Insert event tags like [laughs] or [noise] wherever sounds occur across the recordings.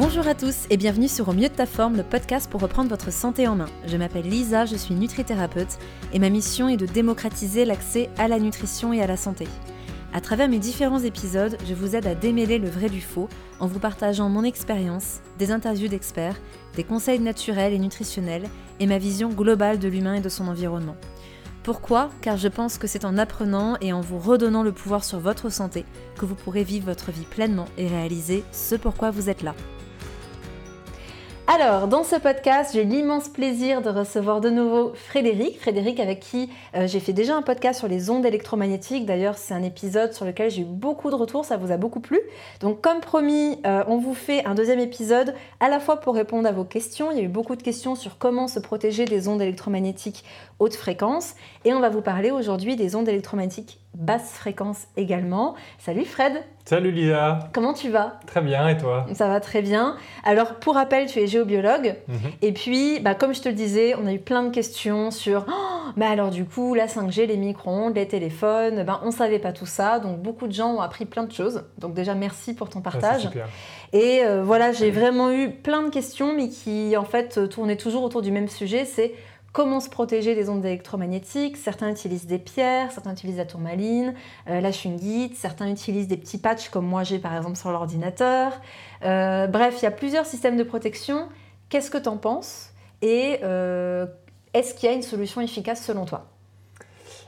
Bonjour à tous et bienvenue sur Au mieux de ta forme, le podcast pour reprendre votre santé en main. Je m'appelle Lisa, je suis nutrithérapeute et ma mission est de démocratiser l'accès à la nutrition et à la santé. À travers mes différents épisodes, je vous aide à démêler le vrai du faux en vous partageant mon expérience, des interviews d'experts, des conseils naturels et nutritionnels et ma vision globale de l'humain et de son environnement. Pourquoi? Car je pense que c'est en apprenant et en vous redonnant le pouvoir sur votre santé que vous pourrez vivre votre vie pleinement et réaliser ce pourquoi vous êtes là. Alors, dans ce podcast, j'ai l'immense plaisir de recevoir de nouveau Frédéric. Frédéric avec qui euh, j'ai fait déjà un podcast sur les ondes électromagnétiques. D'ailleurs, c'est un épisode sur lequel j'ai eu beaucoup de retours, ça vous a beaucoup plu. Donc, comme promis, euh, on vous fait un deuxième épisode à la fois pour répondre à vos questions. Il y a eu beaucoup de questions sur comment se protéger des ondes électromagnétiques haute fréquence. Et on va vous parler aujourd'hui des ondes électromagnétiques basse fréquence également. Salut Fred Salut Lisa Comment tu vas? Très bien, et toi? Ça va très bien. Alors, pour rappel, tu es géobiologue. Mhm. Et puis, bah, comme je te le disais, on a eu plein de questions sur oh, bah alors du coup, la 5G, les micro-ondes, les téléphones, ben, on ne savait pas tout ça. Donc, beaucoup de gens ont appris plein de choses. Donc, déjà, merci pour ton partage. super. Et euh, voilà, j'ai vraiment eu plein de questions, mais qui, en fait, tournaient toujours autour du même sujet. C'est Comment se protéger des ondes électromagnétiques Certains utilisent des pierres, certains utilisent la tourmaline, euh, la chungite, certains utilisent des petits patchs comme moi j'ai par exemple sur l'ordinateur. Euh, bref, il y a plusieurs systèmes de protection. Qu'est-ce que tu en penses? Et euh, est-ce qu'il y a une solution efficace selon toi?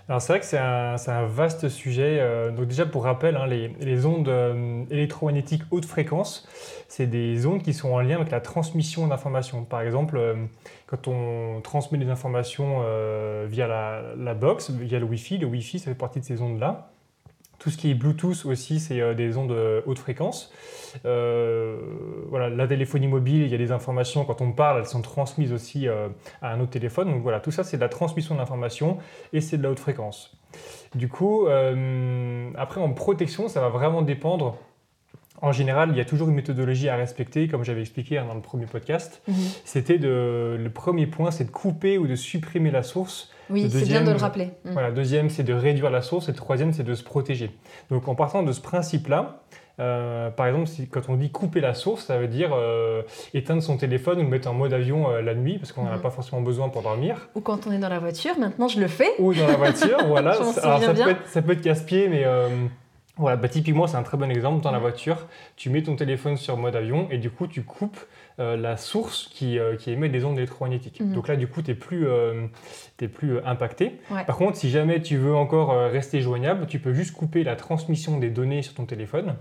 Alors c'est vrai que c'est un, vaste sujet. donc déjà pour rappel, hein, les, ondes électromagnétiques haute fréquence, c'est des ondes qui sont en lien avec la transmission d'informations. Par exemple, quand on transmet des informations euh, via la, box, via le Wi-Fi, le Wi-Fi ça fait partie de ces ondes-là. Tout ce qui est Bluetooth aussi, c'est euh, des ondes euh, haute fréquence. voilà, la téléphonie mobile, il y a des informations, quand on parle, elles sont transmises aussi à un autre téléphone. Donc voilà, tout ça, c'est de la transmission d'informations et c'est de la haute fréquence. Du coup, après, en protection, ça va vraiment dépendre en général, il y a toujours une méthodologie à respecter, comme j'avais expliqué dans le premier podcast. Mhm. C'était de, le premier point, c'est de couper ou de supprimer la source. Oui, c'est bien de le rappeler. Mhm. Voilà, deuxième, c'est de réduire la source, et le troisième, c'est de se protéger. Donc, en partant de ce principe-là, euh, par exemple, si, quand on dit couper la source, ça veut dire euh, éteindre son téléphone ou le mettre en mode avion euh, la nuit parce qu'on n'en a mhm. pas forcément besoin pour dormir. Ou quand on est dans la voiture, maintenant je le fais. Ou dans la voiture, voilà. [laughs] Alors, ça, peut être, ça peut être casse-pied, mais voilà, bah, typiquement, c'est un très bon exemple. Dans la voiture, tu mets ton téléphone sur mode avion et du coup, tu coupes euh, la source qui, euh, qui, émet des ondes électromagnétiques. Mhm. Donc là, du coup, tu n'es plus, euh, plus impacté. Par contre, si jamais tu veux encore rester joignable, tu peux juste couper la transmission des données sur ton téléphone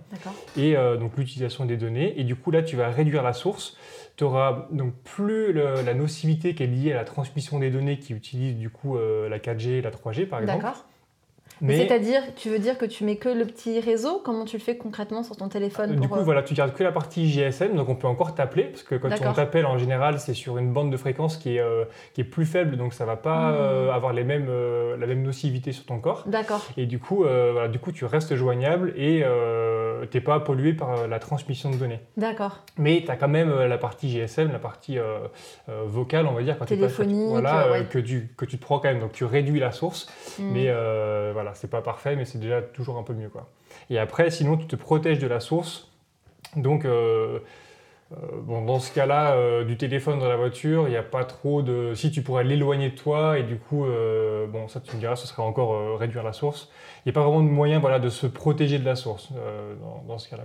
et donc l'utilisation des données. Et du coup, là, tu vas réduire la source. Tu n'auras donc plus la nocivité qui est liée à la transmission des données qui utilise du coup la 4G et la 3G, par exemple. D'accord. C'est-à-dire, tu veux dire que tu mets que le petit réseau? Comment tu le fais concrètement sur ton téléphone Du coup, euh, voilà, tu gardes que la partie GSM, donc on peut encore t'appeler, parce que quand on t'appelle, en général, c'est sur une bande de fréquence qui est, euh, qui est plus faible, donc ça va pas hmm. euh, avoir les mêmes, la même nocivité sur ton corps. D'accord. Et du coup, voilà, du coup, tu restes joignable et tu n'es pas pollué par la transmission de données. D'accord. Mais tu as quand même la partie GSM, la partie vocale, on va dire. Quand Téléphonique. Voilà, que, tu, que tu te prends quand même. Donc tu réduis la source, hmm. mais voilà c'est pas parfait, mais c'est déjà toujours un peu mieux. Quoi. Et après, sinon, tu te protèges de la source. Donc, euh, euh, bon, dans ce cas-là, euh, du téléphone dans la voiture, il n'y a pas trop de. Si tu pourrais l'éloigner de toi, et du coup, bon, ça tu me diras, ce serait encore réduire la source n'y a pas vraiment de moyen voilà, de se protéger de la source euh, dans, ce cas-là.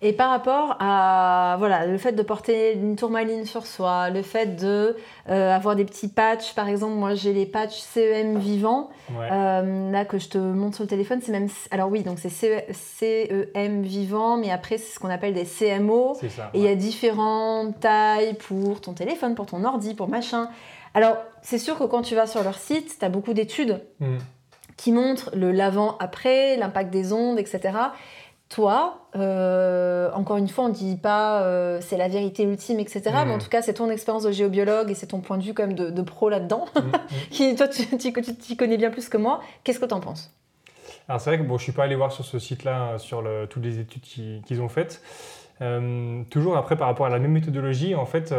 Et par rapport à voilà, le fait de porter une tourmaline sur soi, le fait de euh, avoir des petits patchs, par exemple, moi j'ai les patchs CEM vivants, euh, là que je te montre sur le téléphone, c'est même. Alors oui, donc c'est CEM vivant, mais après c'est ce qu'on appelle des CMO. Ça, et il y a différentes tailles pour ton téléphone, pour ton ordi, pour machin. Alors, c'est sûr que quand tu vas sur leur site, tu as beaucoup d'études. Hmm qui montre le l'avant-après, l'impact des ondes, etc. Toi, euh, encore une fois, on ne dit pas euh, c'est la vérité ultime, etc. Mais en tout cas, c'est ton expérience de géobiologue et c'est ton point de vue comme de, pro là-dedans. Mmh, mmh. [laughs] qui, toi, tu, connais bien plus que moi. Qu'est-ce que tu en penses? Alors, c'est vrai que bon, je ne suis pas allé voir sur ce site-là, sur le, toutes les études qu'ils ont faites. Euh, toujours après, par rapport à la même méthodologie, en fait,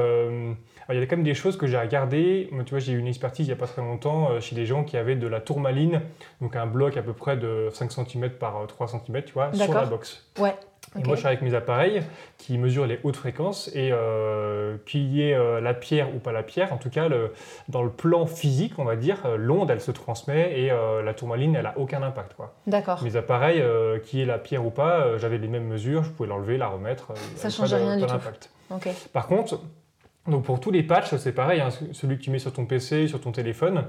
il y a quand même des choses que j'ai regardées. Tu vois, j'ai eu une expertise il n'y a pas très longtemps euh, chez des gens qui avaient de la tourmaline, donc un bloc à peu près de 5 cm par 3 cm, tu vois, sur la box. Ouais. Et moi, je suis avec mes appareils qui mesurent les hautes fréquences et euh, qu'il y ait euh, la pierre ou pas la pierre, en tout cas, le, dans le plan physique, on va dire, euh, l'onde, elle se transmet et la tourmaline, elle a aucun impact. D'accord. Mes appareils, qui est la pierre ou pas, j'avais les mêmes mesures, je pouvais l'enlever, la remettre. Ça change rien du tout. Par contre, donc pour tous les patchs, c'est pareil, hein, celui que tu mets sur ton PC, sur ton téléphone,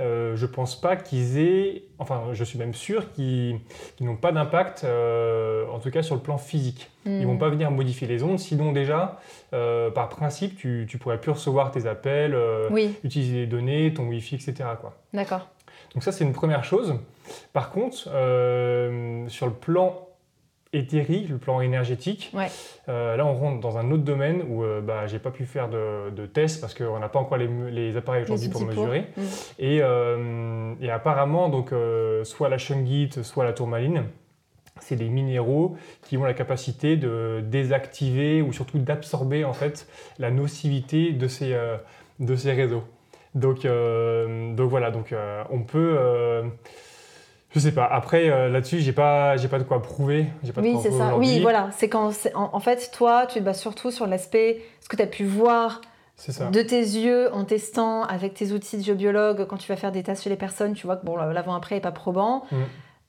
euh, je pense pas qu'ils aient, enfin je suis même sûr qu'ils n'ont pas d'impact, euh, en tout cas sur le plan physique. Ils vont hmm. pas venir modifier les ondes, sinon déjà, euh, par principe, tu, tu pourrais plus recevoir tes appels, utiliser les données, ton Wi-Fi, etc. D'accord. Donc ça c'est une première chose. Par contre, sur le plan éthérique, le plan énergétique. Euh, là, on rentre dans un autre domaine où euh, bah, j'ai pas pu faire de, de tests parce qu'on n'a pas encore les, appareils aujourd'hui pour mesurer. Mm. Euh, et, apparemment, donc, soit la shungite, soit la tourmaline, c'est des minéraux qui ont la capacité de désactiver ou surtout d'absorber en fait la nocivité de ces, de ces réseaux. Donc, donc voilà, donc on peut je sais pas. Après, euh, là-dessus, j'ai pas, j'ai pas de quoi prouver. Pas oui, c'est ça. Oui, voilà. C'est quand, en, fait, toi, tu te bases surtout sur l'aspect, ce que tu as pu voir de tes yeux en testant avec tes outils de géobiologue quand tu vas faire des tests chez les personnes. Tu vois que bon, l'avant-après est pas probant. Mm.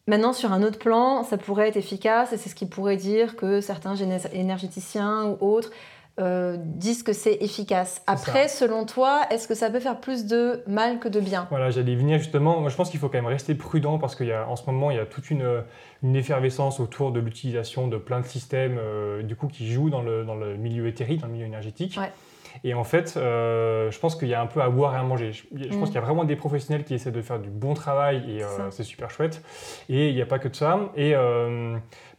Maintenant, sur un autre plan, ça pourrait être efficace et c'est ce qui pourrait dire que certains énergéticiens ou autres euh, disent que c'est efficace. Après, selon toi, est-ce que ça peut faire plus de mal que de bien? Voilà, j'allais venir justement. Moi, je pense qu'il faut quand même rester prudent parce qu'en ce moment, il y a toute une, une effervescence autour de l'utilisation de plein de systèmes euh, du coup, qui jouent dans le, dans le milieu éthérique, dans le milieu énergétique. Et en fait, euh, je pense qu'il y a un peu à boire et à manger. Je, pense mm. qu'il y a vraiment des professionnels qui essaient de faire du bon travail et c'est super chouette. Et il n'y a pas que de ça. Et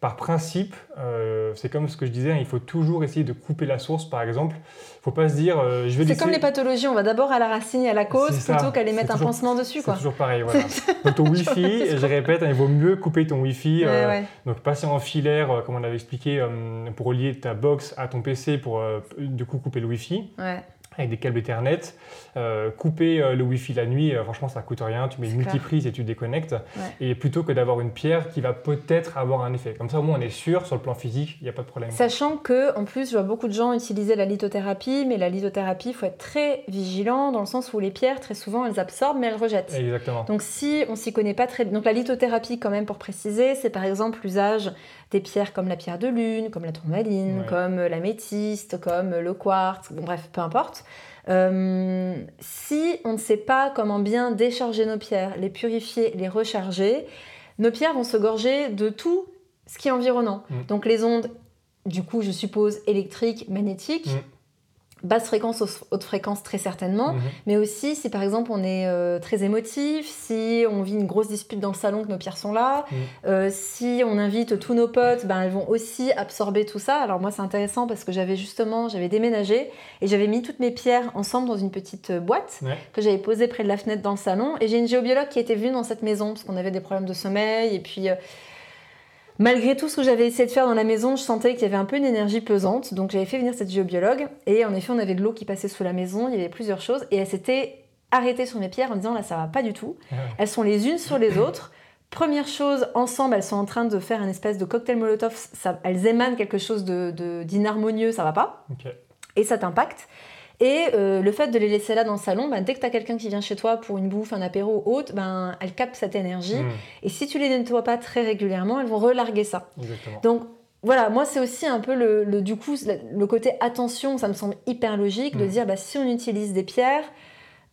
par principe, euh, c'est comme ce que je disais, hein, il faut toujours essayer de couper la source, par exemple. Il ne faut pas se dire, euh, je vais C'est comme les pathologies, on va d'abord à la racine et à la cause plutôt qu'à les mettre un pansement dessus. C'est toujours pareil, voilà. donc ton [laughs] Wi-Fi, je répète, hein, il vaut mieux couper ton Wi-Fi. Euh, donc passer en filaire, comme on avait expliqué, pour relier ta box à ton PC pour du coup couper le Wi-Fi. Ouais avec des câbles Ethernet. Euh, couper euh, le Wi-Fi la nuit, euh, franchement, ça coûte rien. Tu mets une multiprise et tu déconnectes. Et plutôt que d'avoir une pierre qui va peut-être avoir un effet. Comme ça, au moins, on est sûr sur le plan physique, il n'y a pas de problème. Sachant que, en plus, je vois beaucoup de gens utiliser la lithothérapie, mais la lithothérapie, il faut être très vigilant dans le sens où les pierres, très souvent, elles absorbent, mais elles rejettent. Exactement. Donc, si on s'y connaît pas très bien. Donc, la lithothérapie, quand même, pour préciser, c'est par exemple l'usage des pierres comme la pierre de lune, comme la tourmaline, comme la métiste, comme le quartz, bon, bref, peu importe. Euh, si on ne sait pas comment bien décharger nos pierres, les purifier, les recharger, nos pierres vont se gorger de tout ce qui est environnant. Mm. Donc les ondes, du coup, je suppose, électriques, magnétiques, mm basse fréquence, haute fréquence très certainement, mhm. mais aussi si par exemple on est euh, très émotif, si on vit une grosse dispute dans le salon que nos pierres sont là, mhm. euh, si on invite tous nos potes, ben, elles vont aussi absorber tout ça. Alors moi c'est intéressant parce que j'avais justement, j'avais déménagé et j'avais mis toutes mes pierres ensemble dans une petite euh, boîte que j'avais posée près de la fenêtre dans le salon et j'ai une géobiologue qui était venue dans cette maison parce qu'on avait des problèmes de sommeil et puis Malgré tout ce que j'avais essayé de faire dans la maison, je sentais qu'il y avait un peu une énergie pesante. Donc j'avais fait venir cette géobiologue. Et en effet, on avait de l'eau qui passait sous la maison. Il y avait plusieurs choses. Et elle s'était arrêtée sur mes pierres en disant là, ça va pas du tout. Ah elles sont les unes sur les autres. Première chose, ensemble, elles sont en train de faire un espèce de cocktail molotov. elles émanent quelque chose d'inharmonieux, de, ça va pas. Et ça t'impacte. Et euh, le fait de les laisser là dans le salon, ben, dès que tu as quelqu'un qui vient chez toi pour une bouffe, un apéro ou autre, ben, elles captent cette énergie. Hmm. Et si tu les nettoies pas très régulièrement, elles vont relarguer ça. Donc voilà, moi c'est aussi un peu le, du coup le côté attention, ça me semble hyper logique de hmm. dire bah, si on utilise des pierres,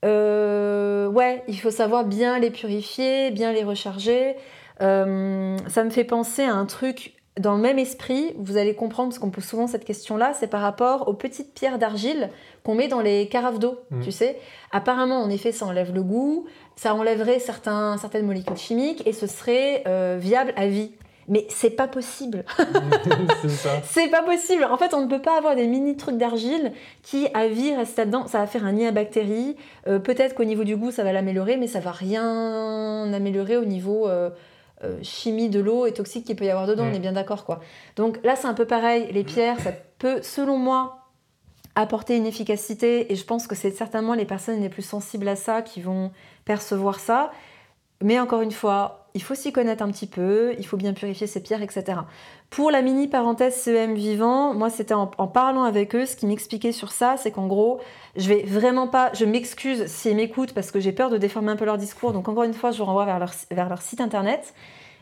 euh, ouais, il faut savoir bien les purifier, bien les recharger. Euh, ça me fait penser à un truc dans le même esprit, vous allez comprendre, parce qu'on pose souvent cette question-là, c'est par rapport aux petites pierres d'argile qu'on met dans les carafes d'eau, mmh. tu sais. Apparemment, en effet, ça enlève le goût, ça enlèverait certains, certaines molécules chimiques et ce serait euh, viable à vie. Mais c'est pas possible. [laughs] c'est pas possible. En fait, on ne peut pas avoir des mini trucs d'argile qui, à vie, restent là-dedans. Ça va faire un nid à bactéries. Euh, peut-être qu'au niveau du goût, ça va l'améliorer, mais ça va rien améliorer au niveau euh, euh, chimie de l'eau et toxique qu'il peut y avoir dedans, on mm. est bien d'accord quoi. Donc là c'est un peu pareil, les pierres, ça peut selon moi apporter une efficacité, et je pense que c'est certainement les personnes les plus sensibles à ça qui vont percevoir ça. Mais encore une fois, il faut s'y connaître un petit peu, il faut bien purifier ses pierres, etc. Pour la mini parenthèse CEM vivant, moi c'était en, parlant avec eux, ce qui m'expliquait sur ça, c'est qu'en gros, je vais vraiment pas, je m'excuse s'ils m'écoutent parce que j'ai peur de déformer un peu leur discours, donc encore une fois, je vous renvoie vers leur, site internet,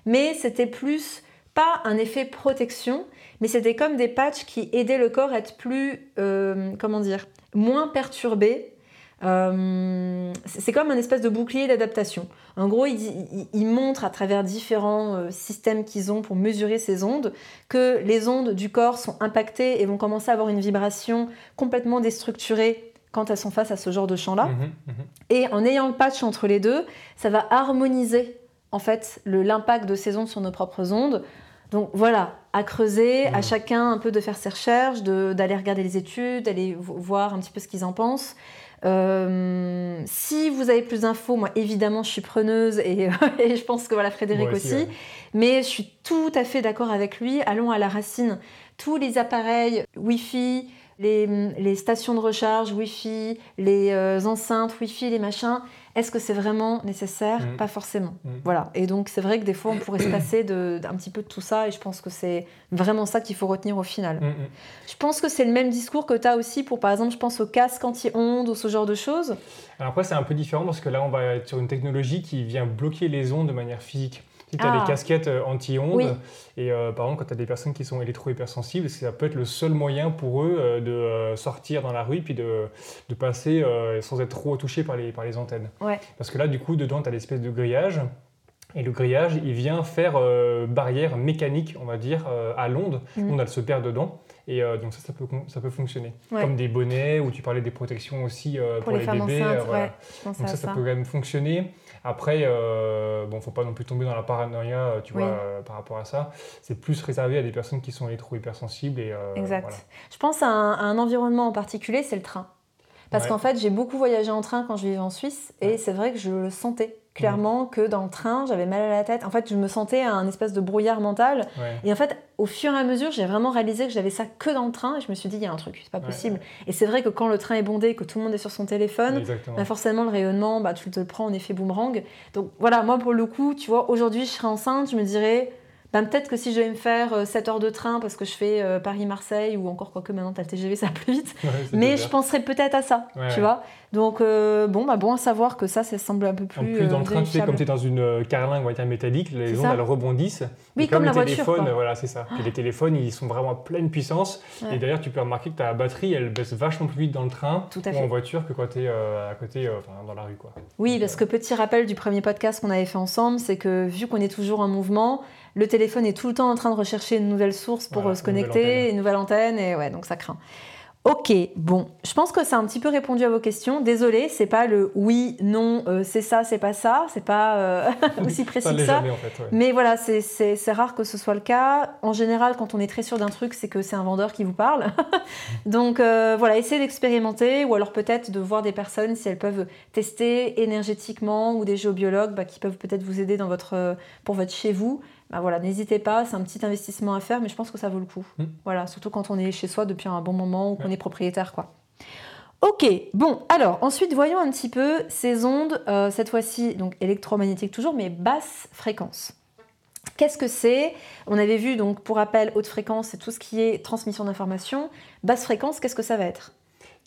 mais c'était plus pas un effet protection, mais c'était comme des patchs qui aidaient le corps à être plus, euh, comment dire, moins perturbé euh, c'est comme un espèce de bouclier d'adaptation. En gros, ils, montrent à travers différents euh, systèmes qu'ils ont pour mesurer ces ondes que les ondes du corps sont impactées et vont commencer à avoir une vibration complètement déstructurée quand elles sont face à ce genre de champ-là. Mmh mmh et en ayant le patch entre les deux, ça va harmoniser en fait l'impact de ces ondes sur nos propres ondes. Donc voilà, à creuser, à chacun un peu de faire ses recherches, d'aller regarder les études, d'aller voir un petit peu ce qu'ils en pensent. Euh, si vous avez plus d'infos, moi évidemment je suis preneuse et, [laughs] je pense que voilà Frédéric aussi, mais je suis tout à fait d'accord avec lui. Allons à la racine. Tous les appareils Wi-Fi, les, stations de recharge Wi-Fi, les euh, enceintes Wi-Fi, les machins, est-ce que c'est vraiment nécessaire mm. Pas forcément. Mm. Voilà. Et donc c'est vrai que des fois on pourrait se passer d'un petit peu de tout ça et je pense que c'est vraiment ça qu'il faut retenir au final. Mm, je pense que c'est le même discours que tu as aussi pour par exemple je pense au casque anti-ondes ou ce genre de choses. Alors après c'est un peu différent parce que là on va être sur une technologie qui vient bloquer les ondes de manière physique. Tu as les ah. casquettes euh, anti-ondes. Et euh, par exemple, quand tu as des personnes qui sont électro-hypersensibles, ça peut être le seul moyen pour eux euh, de sortir dans la rue puis de, de passer sans être trop touchés par les, par les antennes. Parce que là, du coup, dedans, tu as l'espèce de grillage. Et le grillage, il vient faire barrière mécanique, on va dire, à l'onde. Mmh. On elle se perd dedans. Et donc ça, ça peut, ça peut fonctionner. Comme des bonnets, ou tu parlais des protections aussi pour, les, bébés. donc ça, ça, peut quand même fonctionner. Après, euh, bon, faut pas non plus tomber dans la paranoïa, euh, tu vois, euh, par rapport à ça. C'est plus réservé à des personnes qui sont électro-hypersensibles. Et, euh, exact. Je pense à un, environnement en particulier, c'est le train. Parce qu'en fait, j'ai beaucoup voyagé en train quand je vivais en Suisse, et c'est vrai que je le sentais clairement que dans le train, j'avais mal à la tête. En fait, je me sentais un espèce de brouillard mental. Et en fait, au fur et à mesure, j'ai vraiment réalisé que j'avais ça que dans le train. Et je me suis dit, il y a un truc, c'est pas possible. Et c'est vrai que quand le train est bondé, que tout le monde est sur son téléphone, bah forcément, le rayonnement, bah, tu te le prends en effet boomerang. Donc voilà, moi, pour le coup, tu vois, aujourd'hui, je serais enceinte, je me dirais ben, peut-être que si je vais me faire 7 euh, heures de train parce que je fais euh, Paris-Marseille ou encore quoi que maintenant tu as le TGV [laughs] ça va plus vite, mais je penserais peut-être à ça, tu vois. Donc euh, bon, bah, bon à savoir que ça, ça semble un peu plus. En plus, dans le train, tu sais, comme tu es dans une carlingue ou un métallique, les ondes elles rebondissent. Oui, comme, la les téléphones, voilà, c'est ça. les téléphones, ils sont vraiment à pleine puissance. Et d'ailleurs, tu peux remarquer que ta batterie, elle baisse vachement plus vite dans le train ou en voiture que quand tu es à côté, dans la rue. Quoi. Oui, parce que petit rappel du premier podcast qu'on avait fait ensemble, c'est que vu qu'on est toujours en mouvement, le téléphone est tout le temps en train de rechercher une nouvelle source pour euh, se connecter, une nouvelle antenne, et ouais, donc ça craint. Ok, bon, je pense que ça a un petit peu répondu à vos questions. Désolée, c'est pas le oui, non, euh, c'est ça, c'est pas ça, c'est pas euh, [laughs] aussi précis que ça. Mais voilà, c'est rare que ce soit le cas. En général, quand on est très sûr d'un truc, c'est que c'est un vendeur qui vous parle. [laughs] Donc voilà, essayez d'expérimenter ou alors peut-être de voir des personnes si elles peuvent tester énergétiquement ou des géobiologues bah, qui peuvent peut-être vous aider dans votre, pour votre chez vous bah voilà, n'hésitez pas, c'est un petit investissement à faire, mais je pense que ça vaut le coup. Hmm. Voilà, surtout quand on est chez soi depuis un bon moment ou qu'on est propriétaire, quoi. Ok, bon, alors ensuite voyons un petit peu ces ondes, euh, cette fois-ci donc électromagnétiques toujours, mais basse fréquence. Qu'est-ce que c'est? On avait vu donc pour rappel haute fréquence, c'est tout ce qui est transmission d'informations. Basse fréquence, qu'est-ce que ça va être?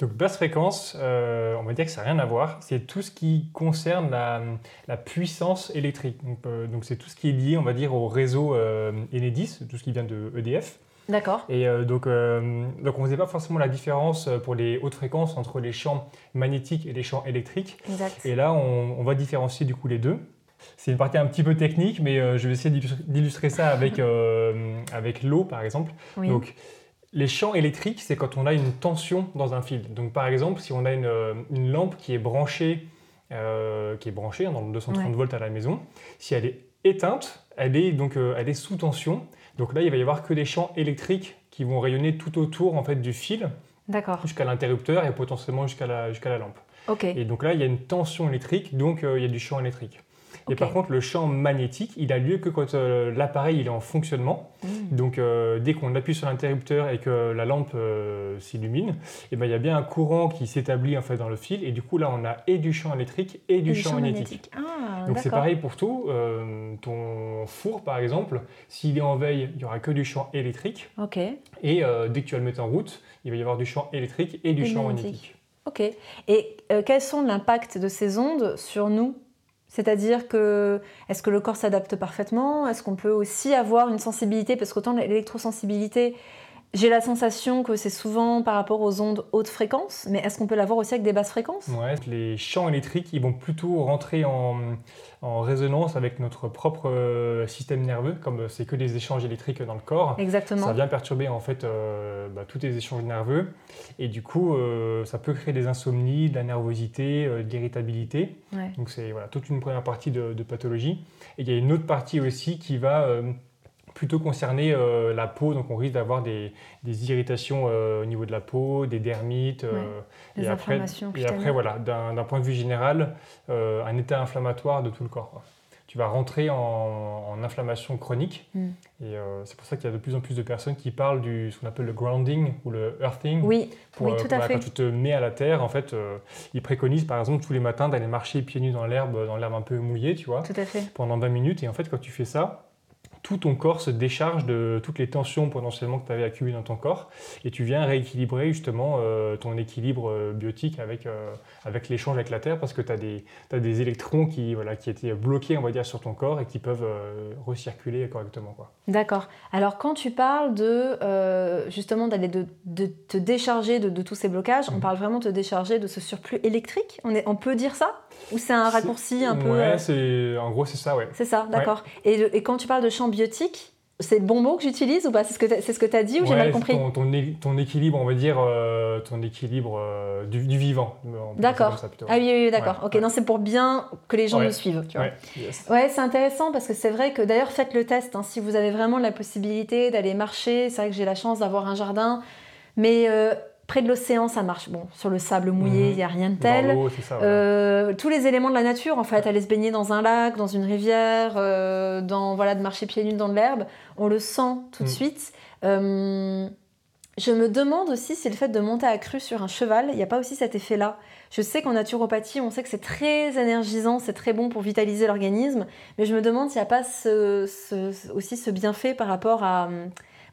Donc basse fréquence, euh, on va dire que ça n'a rien à voir. C'est tout ce qui concerne la, puissance électrique. Euh, donc c'est tout ce qui est lié, on va dire, au réseau euh, Enedis, tout ce qui vient de EDF. D'accord. Et donc, donc on ne faisait pas forcément la différence pour les hautes fréquences entre les champs magnétiques et les champs électriques. Exact. Et là, on, va différencier du coup les deux. C'est une partie un petit peu technique, mais je vais essayer d'illustrer ça avec, avec l'eau, par exemple. Oui. Donc, les champs électriques, c'est quand on a une tension dans un fil. Donc par exemple, si on a une, euh, lampe qui est branchée, euh, qui est branchée hein, dans le 230 volts à la maison, si elle est éteinte, elle est donc euh, elle est sous tension. Donc là, il va y avoir que des champs électriques qui vont rayonner tout autour en fait du fil, jusqu'à l'interrupteur et potentiellement jusqu'à la, jusqu'à la lampe. Et donc là, il y a une tension électrique, donc il y a du champ électrique. Et par contre, le champ magnétique, il a lieu que quand euh, l'appareil il est en fonctionnement. Mmh. Donc, euh, dès qu'on appuie sur l'interrupteur et que la lampe euh, s'illumine, eh ben, il y a bien un courant qui s'établit en fait dans le fil. Et du coup, là, on a et du champ électrique et du Et champ magnétique. Ah, Donc, c'est pareil pour tout. Ton four, par exemple, s'il est en veille, il n'y aura que du champ électrique. Et dès que tu vas le mettre en route, il va y avoir du champ électrique et du Et champ magnétique. magnétique. ok. Et quels sont l'impact de ces ondes sur nous? C'est-à-dire que est-ce que le corps s'adapte parfaitement? Est-ce qu'on peut aussi avoir une sensibilité? Parce qu'autant l'électrosensibilité, j'ai la sensation que c'est souvent par rapport aux ondes haute fréquence, mais est-ce qu'on peut l'avoir aussi avec des basses fréquences? Ouais, les champs électriques, ils vont plutôt rentrer en, en résonance avec notre propre euh, système nerveux, comme c'est que des échanges électriques dans le corps. Exactement. Ça vient perturber en fait euh, bah, tous les échanges nerveux et du coup euh, ça peut créer des insomnies, de la nervosité, euh, de l'irritabilité. Ouais. Donc c'est voilà, toute une première partie de, de pathologie. Et il y a une autre partie aussi qui va euh, plutôt concerner euh, la peau, donc on risque d'avoir des, des irritations euh, au niveau de la peau, des dermites. euh, Des et après, inflammations et après, cutanées. voilà, d'un point de vue général, euh, un état inflammatoire de tout le corps. quoi. Tu vas rentrer en, en inflammation chronique. Mm. Et c'est pour ça qu'il y a de plus en plus de personnes qui parlent du ce qu'on appelle le grounding ou le earthing. Oui, Pour, oui, tout pour, à fait. Quand tu te mets à la terre, en fait, ils préconisent par exemple tous les matins d'aller marcher pieds nus dans l'herbe, dans l'herbe un peu mouillée, tu vois, Tout à fait. pendant 20 minutes. Et en fait, quand tu fais ça, tout ton corps se décharge de toutes les tensions potentiellement que tu avais accumulées dans ton corps et tu viens rééquilibrer justement euh, ton équilibre euh, biotique avec, euh, avec l'échange avec la Terre parce que tu as, des électrons qui, voilà, qui étaient bloqués on va dire, sur ton corps et qui peuvent recirculer correctement. D'accord. Alors quand tu parles de justement d'aller de, de te décharger de, de tous ces blocages, on Mhm. parle vraiment de te décharger de ce surplus électrique? On, est, on peut dire ça? Ou c'est un raccourci un peu... Ouais, euh, c'est, en gros c'est ça, ouais. c'est ça, d'accord. Et, le- et quand tu parles de champ biotique, c'est le bon mot que j'utilise ou pas? C'est ce que t'as- c'est ce que tu as dit ou j'ai mal compris? ton, ton, équilibre, on va dire, euh, ton équilibre euh, du, du vivant. D'accord. Ah oui, oui, oui, d'accord. Ouais, ok, non, c'est pour bien que les gens nous suivent. Tu vois. Ouais, yes. Ouais, c'est intéressant parce que c'est vrai que d'ailleurs faites le test. hein, si vous avez vraiment la possibilité d'aller marcher, c'est vrai que j'ai la chance d'avoir un jardin, mais euh, près de l'océan ça marche. Bon, sur le sable mouillé, il Mhm. n'y a rien de tel. ça. voilà. Euh, tous les éléments de la nature, en fait, aller se baigner dans un lac, dans une rivière, euh, dans voilà, de marcher pieds nus dans de l'herbe, on le sent tout de Mm. suite. Euh, je me demande aussi si le fait de monter à cru sur un cheval, il n'y a pas aussi cet effet-là. Je sais qu'en naturopathie, on sait que c'est très énergisant, c'est très bon pour vitaliser l'organisme, mais je me demande s'il n'y a pas ce- ce- aussi ce bienfait par rapport à...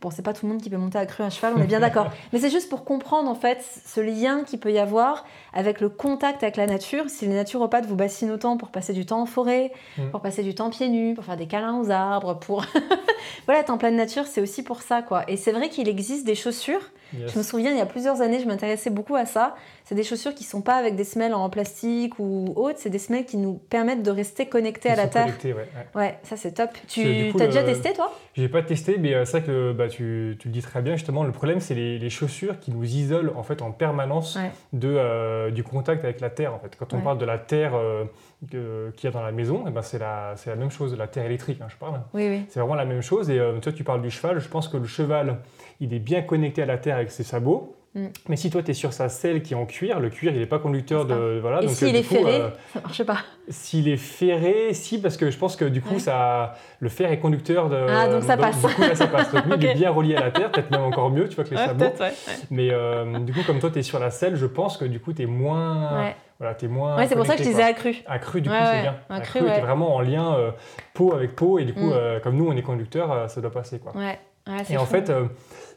Bon, c'est pas tout le monde qui peut monter à cru un cheval, on est bien d'accord. [laughs] Mais c'est juste pour comprendre en fait ce lien qu'il peut y avoir avec le contact avec la nature. Si les naturopathes vous bassinent autant pour passer du temps en forêt, Mm. pour passer du temps pieds nus, pour faire des câlins aux arbres, pour [laughs] voilà, être en pleine nature, c'est aussi pour ça quoi. Et c'est vrai qu'il existe des chaussures. Yes. Je me souviens il y a plusieurs années, je m'intéressais beaucoup à ça. C'est des chaussures qui sont pas avec des semelles en plastique ou autres, c'est des semelles qui nous permettent de rester connectés Ils à la terre. ouais, ouais. Ouais, ça c'est top. Tu coup as déjà le- testé toi? J'ai pas testé, mais euh, c'est vrai que bah, tu, tu le dis très bien, justement, le problème, c'est les, les chaussures qui nous isolent en fait en permanence Ouais. de, euh, du contact avec la terre. En fait. Quand on parle de la terre euh, qu'il y a dans la maison, eh ben, c'est la, même chose, la terre électrique, hein, je parle. Oui, oui. C'est vraiment la même chose. Et euh, toi, tu parles du cheval. Je pense que le cheval, il est bien connecté à la terre avec ses sabots. Mm. Mais si toi, tu es sur sa selle qui est en cuir, le cuir, il n'est pas conducteur de. Voilà, Et donc, s'il euh, est coup, ferré, euh, ça marche pas. S'il est ferré, si, parce que je pense que du coup, Ouais. ça, le fer est conducteur de. Ah, donc ça passe. Du coup, là, ça passe. Donc, lui, il est [laughs] bien relié à la terre, peut-être même encore mieux, tu vois, que les Ouais, sabots. ouais. Mais euh, du coup, comme toi, tu es sur la selle, je pense que du coup, tu es moins. Ouais. Voilà, t'es moins. Ouais, c'est pour ça que je disais accru. Accru, du coup, c'est bien. Accru, cru, t'es vraiment en lien peau avec peau, et du coup, Mm. comme nous, on est conducteur, ça doit passer, quoi. Ouais. Ouais, c'est Et en fou. fait, euh,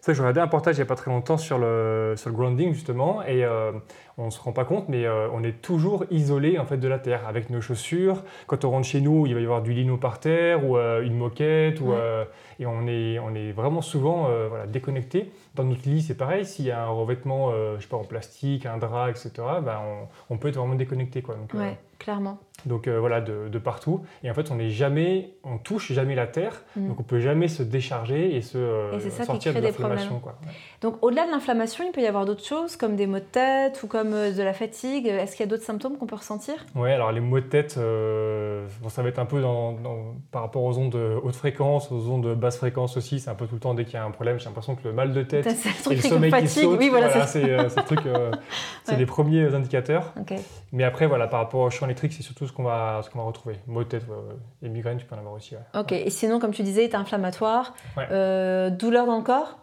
ça, je regardais un portage il n'y a pas très longtemps sur le, sur le grounding, justement, et euh, on ne se rend pas compte, mais euh, on est toujours isolé en fait, de la terre avec nos chaussures. Quand on rentre chez nous, il va y avoir du lino par terre ou euh, une moquette, ou, Ouais. et on est, on est vraiment souvent voilà, déconnecté. Dans notre lit, c'est pareil, s'il y a un revêtement, je sais pas, en plastique, un drap, etc., ben, on, on peut être vraiment déconnecté. Quoi. Donc, Ouais, clairement. Donc euh, voilà, de, de partout. Et en fait, on n'est jamais, on touche jamais la terre, Mm. donc on peut jamais se décharger et se euh, Et c'est ça qui sortir de des l'inflammation. Ouais. Donc, au-delà de l'inflammation, il peut y avoir d'autres choses, comme des maux de tête ou comme euh, de la fatigue. Est-ce qu'il y a d'autres symptômes qu'on peut ressentir? Ouais, alors les maux de tête, euh, bon, ça va être un peu dans, dans- par rapport aux ondes de haute fréquence, aux ondes de basse fréquence aussi. C'est un peu tout le temps dès qu'il y a un problème. J'ai l'impression que le mal de tête ce et le sommeil qui fatigue. saute. Oui, voilà, Voilà, c'est c'est ce truc, [laughs] c'est Ouais. les premiers indicateurs. Mais après, voilà, par rapport au champ électrique, c'est surtout ce qu'on va, ce qu'on va retrouver. Maux de tête, et migraines, tu peux en avoir aussi. ouais. Ok. Et sinon, comme tu disais, état inflammatoire, euh, douleur dans le corps?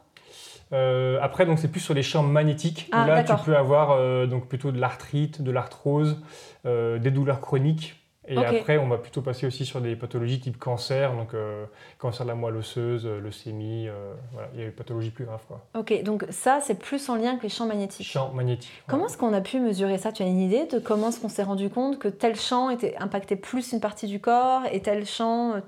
Euh, après, donc c'est plus sur les champs magnétiques. Ah, où là, tu peux avoir euh, donc plutôt de l'arthrite, de l'arthrose, euh, des douleurs chroniques. Et après, on va plutôt passer aussi sur des pathologies type cancer, donc euh, cancer de la moelle osseuse, euh, leucémie, euh, voilà, il y a des pathologies plus graves. Quoi. Ok. Donc ça, c'est plus en lien avec les champs magnétiques. Champs magnétiques. Comment ouais. est-ce qu'on a pu mesurer ça? Tu as une idée de comment est-ce qu'on s'est rendu compte que tel champ était impacté plus une partie du corps et tel champ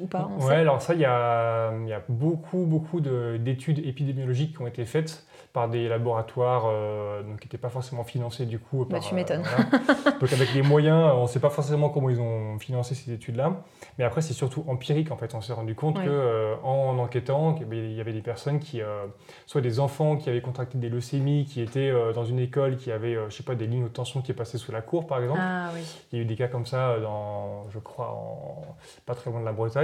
ou pas on Ouais, sait alors ça, il y a, y a beaucoup, beaucoup de- d'études épidémiologiques qui ont été faites par des laboratoires euh, donc, qui n'étaient pas forcément financés du coup. Bah, tu m'étonnes. voilà. [laughs] Donc avec les moyens, on ne sait pas forcément comment ils ont financé ces études-là. Mais après, c'est surtout empirique en fait. On s'est rendu compte Oui. que euh, en enquêtant, il y avait des personnes qui, euh, soit des enfants qui avaient contracté des leucémies, qui étaient euh, dans une école qui avait, euh, je sais pas, des lignes de tension qui passaient sous la cour par exemple. Ah oui. Il y a eu des cas comme ça dans, je crois, en, pas très loin de la Bretagne.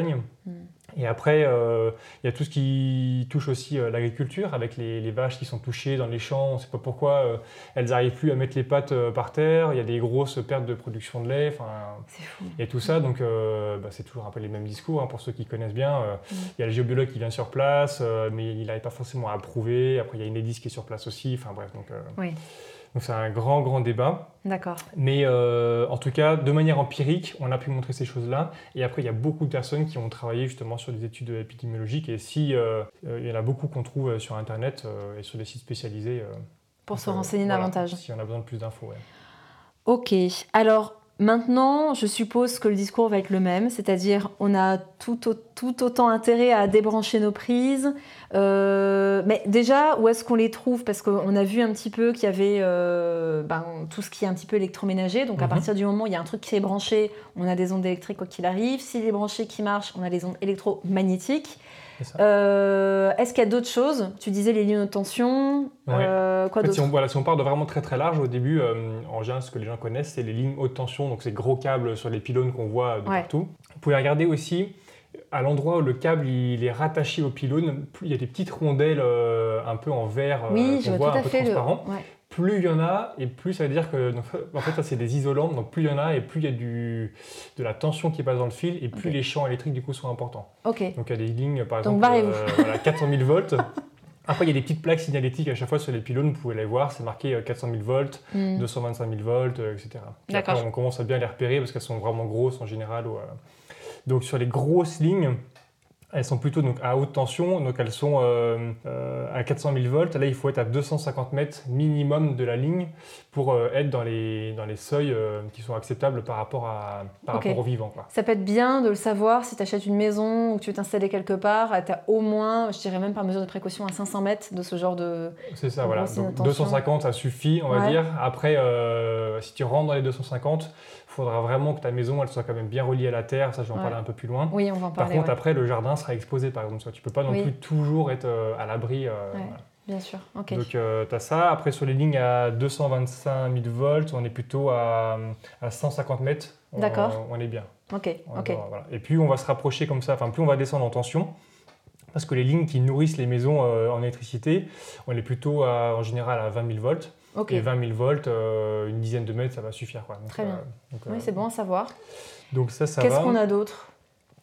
Et après, euh, il y a tout ce qui touche aussi euh, l'agriculture, avec les, les vaches qui sont touchées dans les champs. On ne sait pas pourquoi euh, elles n'arrivent plus à mettre les pattes par terre. Il y a des grosses pertes de production de lait. Fou. et tout ça, donc bah, c'est toujours un peu les mêmes discours hein, pour ceux qui connaissent bien. Mm. Il y a le géobiologue qui vient sur place, mais il n'arrive pas forcément à approuver. Après, il y a Enedis qui est sur place aussi. Enfin bref, donc Oui. Donc c'est un grand, grand débat. D'accord. Mais euh, en tout cas, de manière empirique, on a pu montrer ces choses-là. Et après, il y a beaucoup de personnes qui ont travaillé justement sur des études épidémiologiques. Et si euh, euh, il y en a beaucoup qu'on trouve sur Internet et sur des sites spécialisés. Pour se donc, renseigner voilà, davantage. Si on a besoin de plus d'infos. ouais. Ok, alors maintenant, je suppose que le discours va être le même, c'est-à-dire on a tout, au- tout autant intérêt à débrancher nos prises. Euh, mais déjà, où est-ce qu'on les trouve? Parce qu'on a vu un petit peu qu'il y avait euh, ben, tout ce qui est un petit peu électroménager. Donc à Mhm. partir du moment où il y a un truc qui est branché, on a des ondes électriques quoi qu'il arrive. S'il est branché qui marche, on a des ondes électromagnétiques. Euh, est-ce qu'il y a d'autres choses? Tu disais les lignes de tension. euh, quoi En fait, si, on, voilà, si on part de vraiment très très large, au début, euh, en général, ce que les gens connaissent, c'est les lignes haute tension, donc ces gros câbles sur les pylônes qu'on voit de Ouais. partout. Vous pouvez regarder aussi à l'endroit où le câble il est rattaché au pylône, il y a des petites rondelles euh, un peu en verre euh, Oui, qu'on voit un peu le. transparent. Ouais. Plus il y en a, et plus ça veut dire que, donc, en fait, ça c'est des isolants, donc plus il y en a, et plus il y a du, de la tension qui passe dans le fil, et plus les champs électriques du coup sont importants. Ok. Donc il y a des lignes, par Donc, exemple, barrez-vous. voilà, [laughs] 400 000 volts. Après, il y a des petites plaques signalétiques à chaque fois sur les pylônes, vous pouvez les voir, c'est marqué euh, 400 000 volts, Hmm. 225 000 volts, euh, etc. D'accord. Après, on commence à bien les repérer parce qu'elles sont vraiment grosses en général. ou, euh, Donc sur les grosses lignes, elles sont plutôt donc, à haute tension, donc elles sont euh, euh, à 400 000 volts. Là, il faut être à 250 mètres minimum de la ligne pour euh, être dans les, dans les seuils qui sont acceptables par rapport, à, par rapport au vivant. Quoi. Ça peut être bien de le savoir si tu achètes une maison ou que tu veux t'installer quelque part. Tu as au moins, je dirais même par mesure de précaution, à 500 mètres de ce genre de. C'est ça, voilà. Donc, tension. 250, ça suffit, on va dire. Après, si tu rentres dans les 250, il faudra vraiment que ta maison elle soit quand même bien reliée à la terre. Ça, je vais en Ouais. parler un peu plus loin. Oui, on va en Par parler. contre, ouais. après, le jardin sera exposé, par exemple. Tu peux pas non Oui. plus toujours être euh, à l'abri. euh, Ouais. voilà. Bien sûr. Ok. Donc, tu as ça. Après, sur les lignes à 225 000 volts, on est plutôt à, à 150 mètres. D'accord. On est bien. ok. On Ok. va- voilà. Et puis, on va se rapprocher comme ça. Enfin, plus on va descendre en tension. Parce que les lignes qui nourrissent les maisons euh, en électricité, on est plutôt à- en général à 20 000 volts. Ok. Et 20 000 volts, euh, une dizaine de mètres, ça va suffire. Quoi. Donc, Très bien. donc, Oui, euh, c'est bon à savoir. Donc ça, ça Qu'est-ce qu'on a d'autre?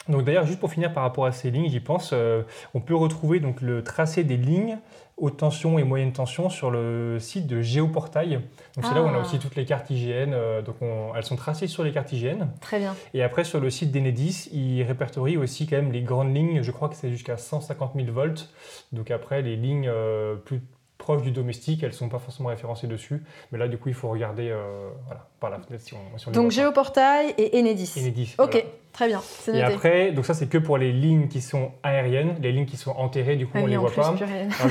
Donc d'ailleurs, juste pour finir par rapport à ces lignes, j'y pense, euh, on peut retrouver donc le tracé des lignes haute tension et moyenne tension sur le site de Géoportail. Donc c'est là où on a Ah. aussi toutes les cartes IGN. euh, donc on- elles sont tracées sur les cartes IGN. Très bien. Et après sur le site d'Enedis, ils répertorient aussi quand même les grandes lignes. Je crois que c'est jusqu'à 150 000 volts. Donc après les lignes euh, plus proches du domestique, elles sont pas forcément référencées dessus. Mais là du coup il faut regarder euh, voilà, par la fenêtre si on, si on les Donc. Géoportail et Enedis. Enedis. Ok. voilà. Très bien. Et après, donc ça c'est que pour les lignes qui sont aériennes, les lignes qui sont enterrées, du coup Ah on oui, les voit plus, pas.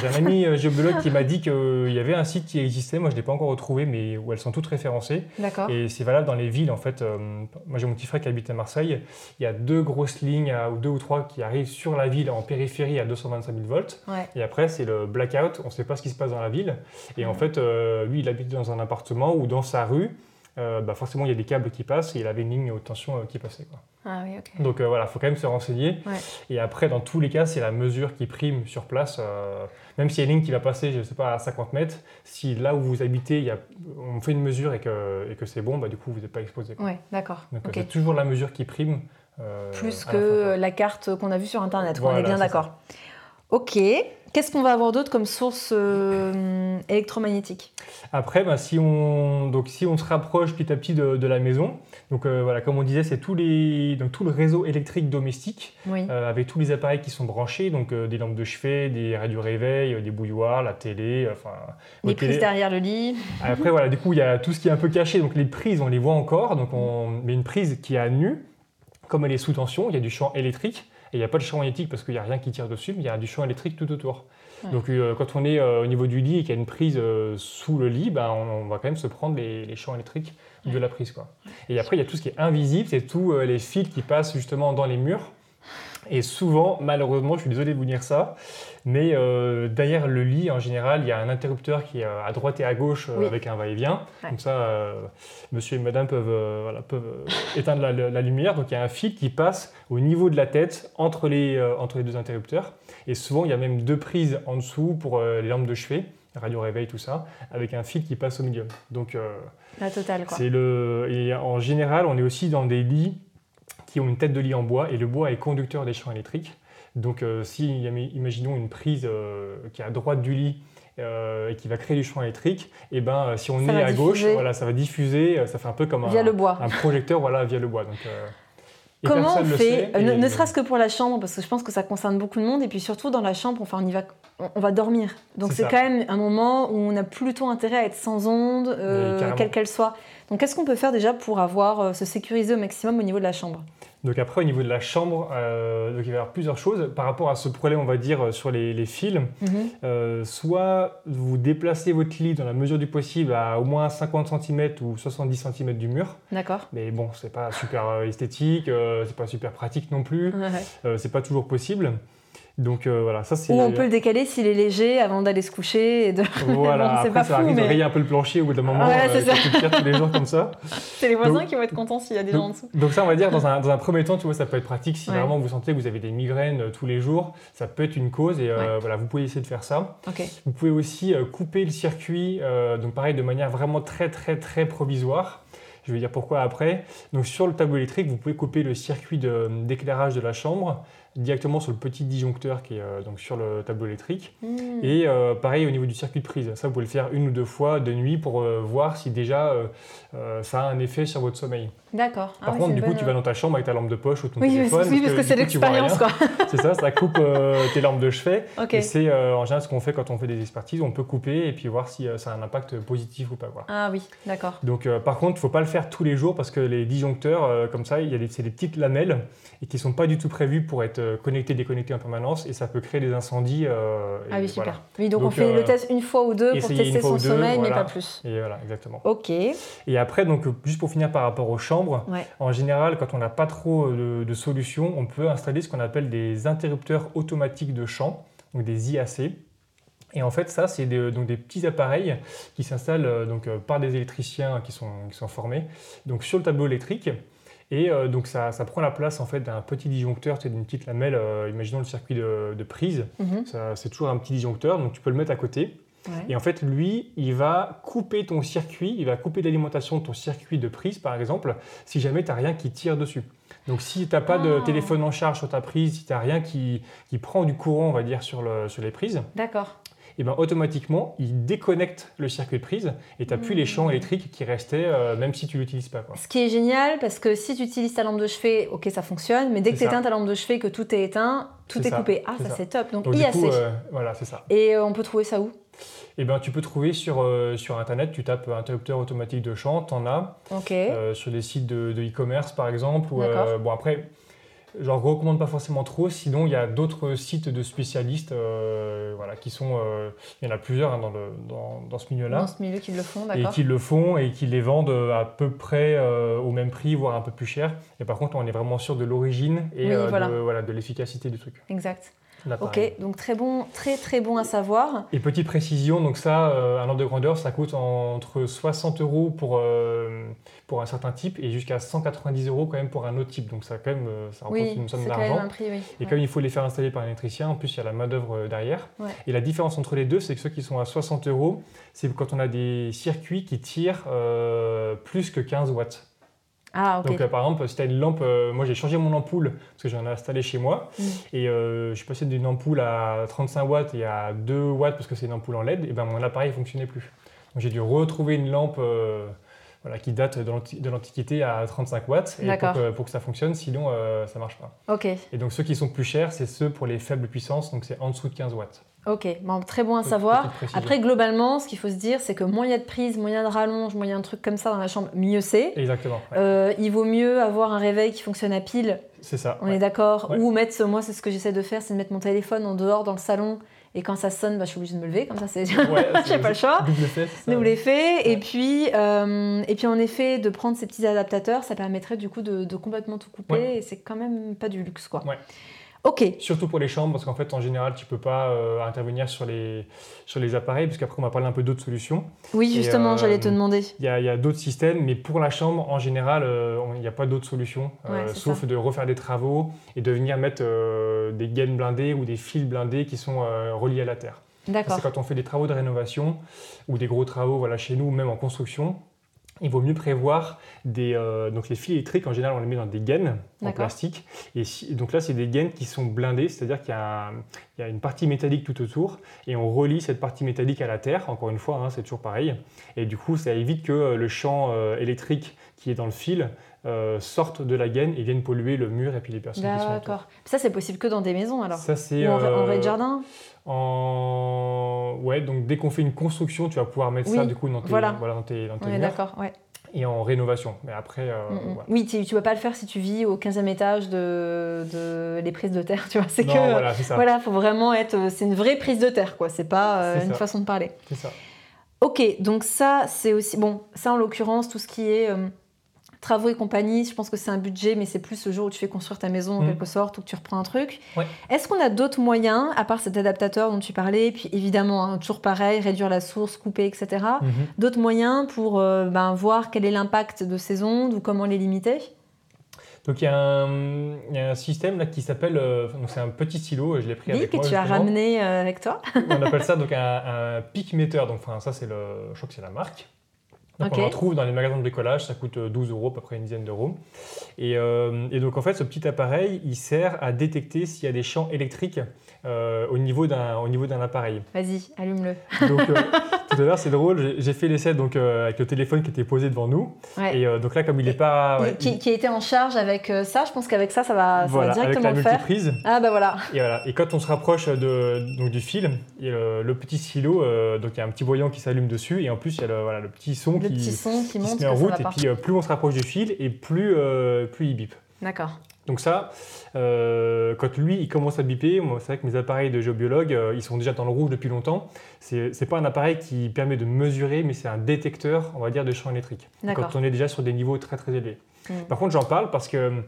j'ai un [laughs] ami euh, géologue qui m'a dit qu'il y avait un site qui existait, moi je ne l'ai pas encore retrouvé, mais où elles sont toutes référencées. D'accord. Et c'est valable dans les villes en fait. euh, moi j'ai mon petit frère qui habite à Marseille, il y a deux grosses lignes, ou deux ou trois qui arrivent sur la ville en périphérie à 225 000 volts. Ouais. Et après c'est le blackout, on ne sait pas ce qui se passe dans la ville. Et en fait, euh, lui il habite dans un appartement ou dans sa rue. Euh, bah forcément il y a des câbles qui passent et il avait une ligne haute tension euh, qui passait. Quoi. Ah oui, ok. Donc euh, voilà, il faut quand même se renseigner. Ouais. Et après, dans tous les cas, c'est la mesure qui prime sur place. même s'il y a une ligne qui va passer, je ne sais pas, à 50 mètres, si là où vous habitez, y a, on fait une mesure et que, et que c'est bon, bah, du coup, vous n'êtes pas exposé. Ouais, d'accord. Donc c'est toujours la mesure qui prime. Plus que la carte qu'on a vue sur Internet. on est bien d'accord. Ok. Qu'est-ce qu'on va avoir d'autre comme source euh, électromagnétique? Après, bah, si, on, donc, si on se rapproche petit à petit de, de la maison, donc euh, voilà, comme on disait, c'est tous les, donc, tout le réseau électrique domestique Oui. euh, avec tous les appareils qui sont branchés, donc des lampes de chevet, des radios réveil, des bouilloires, la télé, enfin. Les prises télé. derrière le lit. Après, voilà, du coup, il y a tout ce qui est un peu caché, donc les prises, on les voit encore, donc on met une prise qui est à nu, comme elle est sous tension, il y a du champ électrique. Et il n'y a pas de champ magnétique parce qu'il n'y a rien qui tire dessus, mais il y a du champ électrique tout autour. Ouais. Donc euh, quand on est euh, au niveau du lit et qu'il y a une prise euh, sous le lit, ben, on, on va quand même se prendre les, les champs électriques de Ouais. la prise. Quoi. Et après, il y a tout ce qui est invisible, c'est tous les fils qui passent justement dans les murs. Et souvent, malheureusement, je suis désolé de vous dire ça, mais euh, derrière le lit, en général, il y a un interrupteur qui est à droite et à gauche euh, Oui. avec un va-et-vient. Ouais. Comme ça, euh, monsieur et madame peuvent, voilà, peuvent éteindre la, lumière. Donc il y a un fil qui passe au niveau de la tête entre les, entre les deux interrupteurs. Et souvent, il y a même deux prises en dessous pour les lampes de chevet, radio réveil, tout ça, avec un fil qui passe au milieu. Donc euh, La totale, quoi. c'est le et en général, on est aussi dans des lits qui ont une tête de lit en bois et le bois est conducteur des champs électriques. Donc, euh, si im- imaginons une prise euh, qui est à droite du lit euh, et qui va créer du champ électrique, et ben euh, si on Ça est à gauche, voilà, ça va diffuser, ça fait un peu comme un, Via le bois. un projecteur, voilà, via le bois. Donc, Comment on fait, sait, ne, et- ne serait-ce que pour la chambre, parce que je pense que ça concerne beaucoup de monde, et puis surtout dans la chambre, enfin, on, y va, on, va dormir. Donc C'est quand même un moment où on a plutôt intérêt à être sans ondes, euh, quelle qu'elle soit. Donc qu'est-ce qu'on peut faire déjà pour avoir euh, se sécuriser au maximum au niveau de la chambre? Donc après, au niveau de la chambre, euh, donc il va y avoir plusieurs choses. Par rapport à ce problème, on va dire, euh, sur les, les fils, Mhm. Euh, soit vous déplacez votre lit dans la mesure du possible à au moins 50 cm ou 70 cm du mur, D'accord. mais bon, c'est pas super esthétique, euh, c'est pas super pratique non plus, Ouais. c'est pas toujours possible. Donc euh, voilà, ça c'est. Ou on peut le décaler s'il est léger avant d'aller se coucher. Et de... [laughs] Voilà, Bon, après pas ça fou, arrive de rayer un peu le plancher au bout d'un moment, Ouais, c'est euh, ça. tous les jours comme ça. [laughs] C'est les voisins Donc- qui vont être contents s'il y a des gens en dessous. Donc ça, on va dire, dans un, dans un premier temps, tu vois, ça peut être pratique si Ouais. vraiment vous sentez que vous avez des migraines euh, tous les jours, ça peut être une cause et euh, voilà, vous pouvez essayer de faire ça. Vous pouvez aussi euh, couper le circuit, euh, donc pareil, de manière vraiment très très très provisoire. Je vais dire pourquoi après. Donc sur le tableau électrique, vous pouvez couper le circuit de- d'éclairage de, la chambre directement sur le petit disjoncteur qui est euh, donc sur le tableau électrique. Hmm. Et euh, pareil au niveau du circuit de prise. Ça, vous pouvez le faire une ou deux fois de nuit pour euh, voir si déjà ça a un effet sur votre sommeil. D'accord. Ah Par oui, contre, du coup, bonne- tu vas dans ta chambre avec ta lampe de poche ou ton Oui, téléphone. oui, parce que du c'est l'expérience, quoi. [laughs] C'est ça, ça coupe euh, tes lampes de chevet. Ok. Et c'est euh, en général ce qu'on fait quand on fait des expertises, on peut couper et puis voir si euh, ça a un impact positif ou pas. Ah oui, d'accord. Donc par contre, il ne faut pas le faire tous les jours parce que les disjoncteurs, comme ça, c'est des petites lamelles et qui ne sont pas du tout prévues pour être connectées, déconnectées en permanence et ça peut créer des incendies. et Ah oui, super. voilà. Oui, donc, on fait le test une fois ou deux pour tester son deux, sommeil, mais pas plus. Et voilà, exactement. Ok. Et après, donc, juste pour finir par rapport aux chambres, Ouais. en général, quand on n'a pas trop euh, de, de solutions, on peut installer ce qu'on appelle des interrupteurs automatiques de champ, donc des IAC. Et en fait, ça, c'est des, donc des petits appareils qui s'installent euh, donc, euh, par des électriciens qui sont, qui sont formés donc, sur le tableau électrique. Et euh, donc ça, ça prend la place en fait d'un petit disjoncteur, c'est d'une petite lamelle, euh, imaginons le circuit de, de prise. Mhm. C'est toujours un petit disjoncteur, donc tu peux le mettre à côté. Ouais. Et en fait, lui, il va couper ton circuit, il va couper l'alimentation de ton circuit de prise, par exemple, si jamais tu n'as rien qui tire dessus. Donc, si tu n'as pas de Ah. téléphone en charge sur ta prise, si tu n'as rien qui, qui prend du courant, on va dire, sur, le, sur les prises, D'accord. et ben automatiquement, il déconnecte le circuit de prise et tu n'as plus les champs Mmh. électriques qui restaient, euh, même si tu l'utilises pas. Quoi. Ce qui est génial, parce que si tu utilises ta lampe de chevet, ok, ça fonctionne, mais dès que tu éteins ta lampe de chevet, que tout est éteint, tout est coupé. Ah, ça, ça. c'est top. Donc, Donc, IAC. coup, euh, voilà, c'est ça. Et euh, on peut trouver ça où? Et ben, tu peux trouver sur, euh, sur Internet, tu tapes interrupteur automatique de champ, tu en as. Euh, sur des sites de e-commerce par exemple. Euh, bon après, je ne recommande pas forcément trop, sinon il y a d'autres sites de spécialistes voilà, qui sont, il y en a plusieurs hein, dans, le, dans, dans ce milieu-là. Dans ce milieu qu'ils le font, Et d'accord. qui le font et qui les vendent à peu près au même prix, voire un peu plus cher. Et par contre, on est vraiment sûr de l'origine et Oui, voilà. de, voilà, de l'efficacité du truc. Exact. Ok, donc très bon, très très bon à savoir. Et petite précision, donc ça, euh, un ordre de grandeur, ça coûte entre 60 euros pour, euh, pour un certain type et jusqu'à 190 euros quand même pour un autre type. Donc ça quand même, euh, ça représente une somme d'argent. Oui. Et comme il faut les faire installer par un électricien, en plus il y a la main d'œuvre derrière. Et la différence entre les deux, c'est que ceux qui sont à 60 euros, c'est quand on a des circuits qui tirent plus que 15 watts. Ah, Donc, euh, par exemple, si tu as une lampe, euh, moi j'ai changé mon ampoule parce que j'en ai installé chez moi mm. et euh, je suis passé d'une ampoule à 35 watts et à 2 watts parce que c'est une ampoule en LED, et ben mon appareil ne fonctionnait plus. Donc j'ai dû retrouver une lampe voilà, qui date de l'Antiquité à 35 watts et pour, que, pour, que, ça fonctionne, sinon ça ne marche pas. Et donc ceux qui sont plus chers, c'est ceux pour les faibles puissances, donc c'est en dessous de 15 watts. Ok, bon, très bon à savoir. Après, globalement, ce qu'il faut se dire, c'est que moins il y a de prise, moins il y a de rallonge, moins il y a un truc comme ça dans la chambre, mieux c'est. Exactement. Euh, il vaut mieux avoir un réveil qui fonctionne à pile. C'est ça. On est d'accord. Ou mettre, moi, c'est ce que j'essaie de faire, c'est de mettre mon téléphone en dehors dans le salon. Et quand ça sonne, bah, je suis obligée de me lever, comme ça, c'est. Ouais, [laughs] J'ai pas le choix. Double effet. Double effet. Et puis, euh, et puis, en effet, de prendre ces petits adaptateurs, ça permettrait du coup de, de complètement tout couper. Et c'est quand même pas du luxe, quoi. Ouais. Ok. Surtout pour les chambres, parce qu'en fait, en général, tu peux pas euh, intervenir sur les, sur les appareils, parce qu'après, on va parler un peu d'autres solutions. Oui, justement, euh, j'allais te demander. Il y a, d'autres systèmes, mais pour la chambre, en général, euh, il n'y a pas d'autres solutions, sauf de refaire des travaux et de venir mettre des gaines blindées ou des fils blindés qui sont reliés à la terre. D'accord. C'est quand on fait des travaux de rénovation ou des gros travaux voilà, chez nous, même en construction, il vaut mieux prévoir des. Euh, donc les fils électriques, en général, on les met dans des gaines en plastique. Et donc là, c'est des gaines qui sont blindées, c'est-à-dire qu'il y, a une partie métallique tout autour et on relie cette partie métallique à la terre. Encore une fois, hein, c'est toujours pareil. Et du coup, ça évite que euh, le champ euh, électrique qui est dans le fil sorte de la gaine et vienne polluer le mur et puis les personnes qui sont D'accord. Ça, c'est possible que dans des maisons alors Ça, c'est. en, en jardin en... Ouais, donc dès qu'on fait une construction, tu vas pouvoir mettre ça du coup dans tes, voilà. dans tes, dans tes d'accord, ouais. Et en rénovation. Mais après. Euh, mm, mm. Oui, tu ne peux pas le faire si tu vis au 15e étage de, de les prises de terre, [laughs] tu vois. C'est que. Voilà, c'est ça. Voilà, faut vraiment être. C'est une vraie prise de terre, quoi. C'est pas euh, une façon de parler. C'est ça. Ok, donc ça, c'est aussi. Bon, ça en l'occurrence, tout ce qui est. Travaux et compagnie, je pense que c'est un budget, mais c'est plus le jour où tu fais construire ta maison en mm. quelque sorte, ou que tu reprends un truc. Est-ce qu'on a d'autres moyens, à part cet adaptateur dont tu parlais, puis évidemment, hein, toujours pareil, réduire la source, couper, etc. Mm-hmm. D'autres moyens pour euh, ben, voir quel est l'impact de ces ondes ou comment les limiter? Donc il y, a un, système là qui s'appelle, euh, c'est un petit stylo, je l'ai pris avec moi. que tu as ramené euh, avec toi. on appelle ça donc un, un peak meter, donc enfin ça c'est le, je crois que c'est la marque. Donc on en trouve dans les magasins de bricolage, ça coûte 12 euros, à peu près une dizaine d'euros. Et, euh, et, donc en fait, ce petit appareil, il sert à détecter s'il y a des champs électriques euh, au niveau d'un appareil. Vas-y, allume-le. Donc euh, [laughs] tout à l'heure, c'est drôle, j'ai fait l'essai donc avec le téléphone qui était posé devant nous. Et donc là, comme il n'est pas, qui, qui, était en charge avec ça, je pense qu'avec ça, ça va, ça va directement avec la multiprise. Ah bah voilà. Et voilà. Et quand on se rapproche de, donc du fil, il le, petit silo, donc il y a un petit voyant qui s'allume dessus, et en plus il y a le, voilà, le petit son le petit son qui, monte se met en route. et puis, euh, plus on se rapproche du fil, et plus, euh, plus il bip. D'accord. Donc ça, euh, quand lui, il commence à biper, c'est vrai que mes appareils de géobiologue, ils sont déjà dans le rouge depuis longtemps. C'est n'est pas un appareil qui permet de mesurer, mais c'est un détecteur, on va dire, de champ électrique. Quand on est déjà sur des niveaux très très élevés. Hmm. Par contre, j'en parle parce que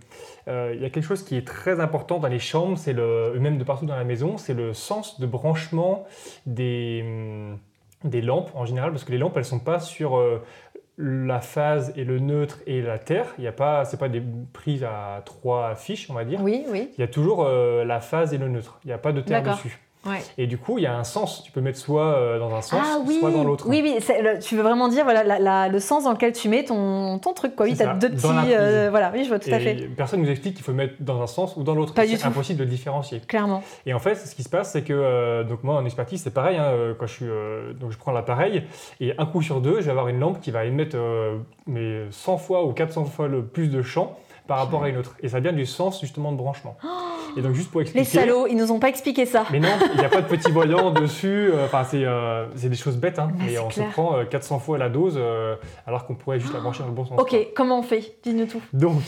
il y a quelque chose qui est très important dans les chambres, c'est le, même de partout dans la maison, c'est le sens de branchement des, des lampes en général, parce que les lampes, elles sont pas sur la phase et le neutre et la terre. Il y a pas, c'est pas des prises à trois fiches, on va dire. Oui, oui. Il y a toujours euh, la phase et le neutre. Il n'y a pas de terre dessus. Et du coup, il y a un sens. Tu peux mettre soit euh, dans un sens, ah soit dans l'autre. Oui, oui. tu veux vraiment dire voilà, le sens dans lequel tu mets ton, ton truc. Quoi. Oui, tu as deux petits. Euh, voilà, oui, je vois tout à fait. Personne ne nous explique qu'il faut mettre dans un sens ou dans l'autre. C'est impossible de différencier. Clairement. Et en fait, ce qui se passe, c'est que euh, donc moi, en expertise, c'est pareil. Hein, quand je, suis, donc je prends l'appareil et un coup sur deux, je vais avoir une lampe qui va émettre mais 100 fois ou 400 fois le plus de champ par rapport à une autre. Et ça vient du sens justement de branchement. [gasps] et donc juste pour expliquer... Les salauds, ils nous ont pas expliqué ça. Mais non, il n'y a pas de [laughs] petit voyant dessus. Euh, enfin, euh, c'est des choses bêtes. Hein, mais on se prend 400 euh, fois la dose alors qu'on pourrait juste la brancher dans le bon sens. Ok, comment on fait? Dis-nous tout. Donc,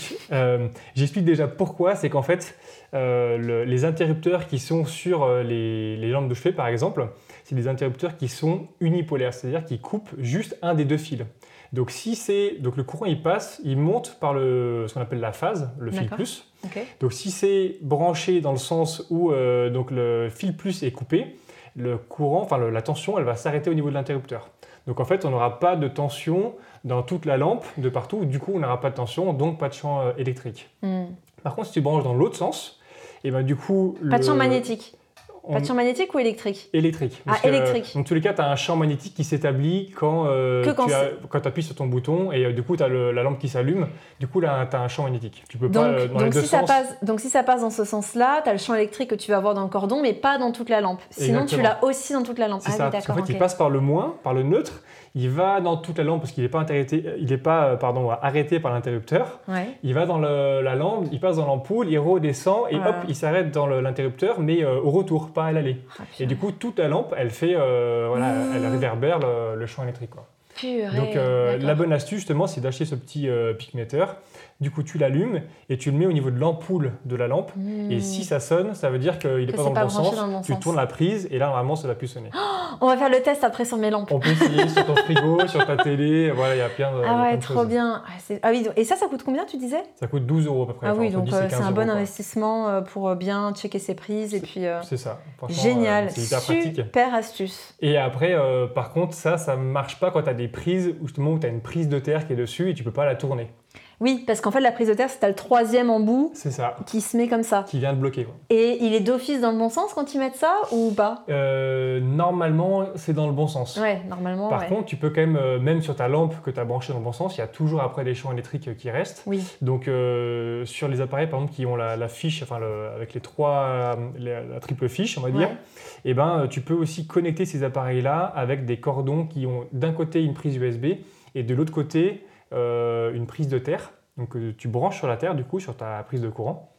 j'explique déjà pourquoi. C'est qu'en fait, les interrupteurs qui sont sur les, les lampes de chevet, par exemple, c'est des interrupteurs qui sont unipolaires, c'est-à-dire qui coupent juste un des deux fils. Donc si c'est donc le courant il passe, il monte par le ce qu'on appelle la phase, le fil plus. Donc si c'est branché dans le sens où euh, donc le fil plus est coupé, le courant, enfin le- la tension, elle va s'arrêter au niveau de l'interrupteur. Donc en fait, on n'aura pas de tension dans toute la lampe de partout. Du coup, on n'aura pas de tension, donc pas de champ euh, électrique. Hmm. Par contre, si tu branches dans l'autre sens, et ben du coup Pas de champ magnétique. On- Pas de champ magnétique ou électrique Électrique. Ah, que, électrique. Dans tous les cas, tu as un champ magnétique qui s'établit quand, euh, quand tu appuies sur ton bouton et euh, du coup, tu as la lampe qui s'allume. Du coup, là, tu as un champ magnétique. Tu peux donc, pas, euh, dans les donc, deux si ça sens. passe, donc si ça passe dans ce sens-là, tu as le champ électrique que tu vas avoir dans le cordon, mais pas dans toute la lampe. Sinon, tu l'as aussi dans toute la lampe. Ah ça. oui, Parce qu'en d'accord. fait, il passe par le moins, par le neutre. Il va dans toute la lampe parce qu'il n'est pas, interrupté- il est pas euh, pardon, arrêté par l'interrupteur. Ouais. Il va dans le- la lampe, il passe dans l'ampoule, il redescend et hop, il s'arrête dans l'interrupteur, mais euh, au retour, pas à l'aller. Ah, Et du coup, toute la lampe, elle fait, euh, voilà, Mmh. elle réverbère le, le champ électrique. Quoi. purée, Donc euh, la bonne astuce justement, c'est d'acheter ce petit euh, pic-metteur. Du coup, tu l'allumes et tu le mets au niveau de l'ampoule de la lampe. Hmm. Et si ça sonne, ça veut dire qu'il n'est pas dans le bon sens. dans le bon tu sens. tournes la prise et là, normalement, ça va plus sonner. [gasps] On va faire le test après sur mes lampes. On peut essayer sur ton frigo, [laughs] sur ta télé. Voilà, il y a plein de. Ah ouais, trop choses. bien. Ah, ah oui, et ça, ça coûte combien, tu disais? Ça coûte 12 euros à peu près. Ah oui, donc 10 et euh, 15 c'est un bon investissement euh, pour euh, bien checker ses prises et puis euh, C'est ça. Génial, euh, C'est hyper pratique. super astuce. Et après, euh, par contre, ça, ça marche pas quand tu as des prises où justement où tu as une prise de terre qui est dessus et tu peux pas la tourner. Oui, parce qu'en fait, la prise de terre, c'est le troisième en bout C'est ça. qui se met comme ça. Qui vient de bloquer. Et il est d'office dans le bon sens quand ils mettent ça ou pas? Euh, normalement, c'est dans le bon sens. Ouais, normalement, Par ouais. contre, tu peux quand même, euh, même sur ta lampe que tu as branchée dans le bon sens, il y a toujours après des champs électriques euh, qui restent. Oui, Donc euh, sur les appareils par exemple qui ont la, la fiche, enfin le- avec les trois, la triple fiche on va dire, Ouais. et ben euh, tu peux aussi connecter ces appareils là avec des cordons qui ont d'un côté une prise USB et de l'autre côté une prise de terre. Donc euh, tu branches sur la terre du coup sur ta prise de courant.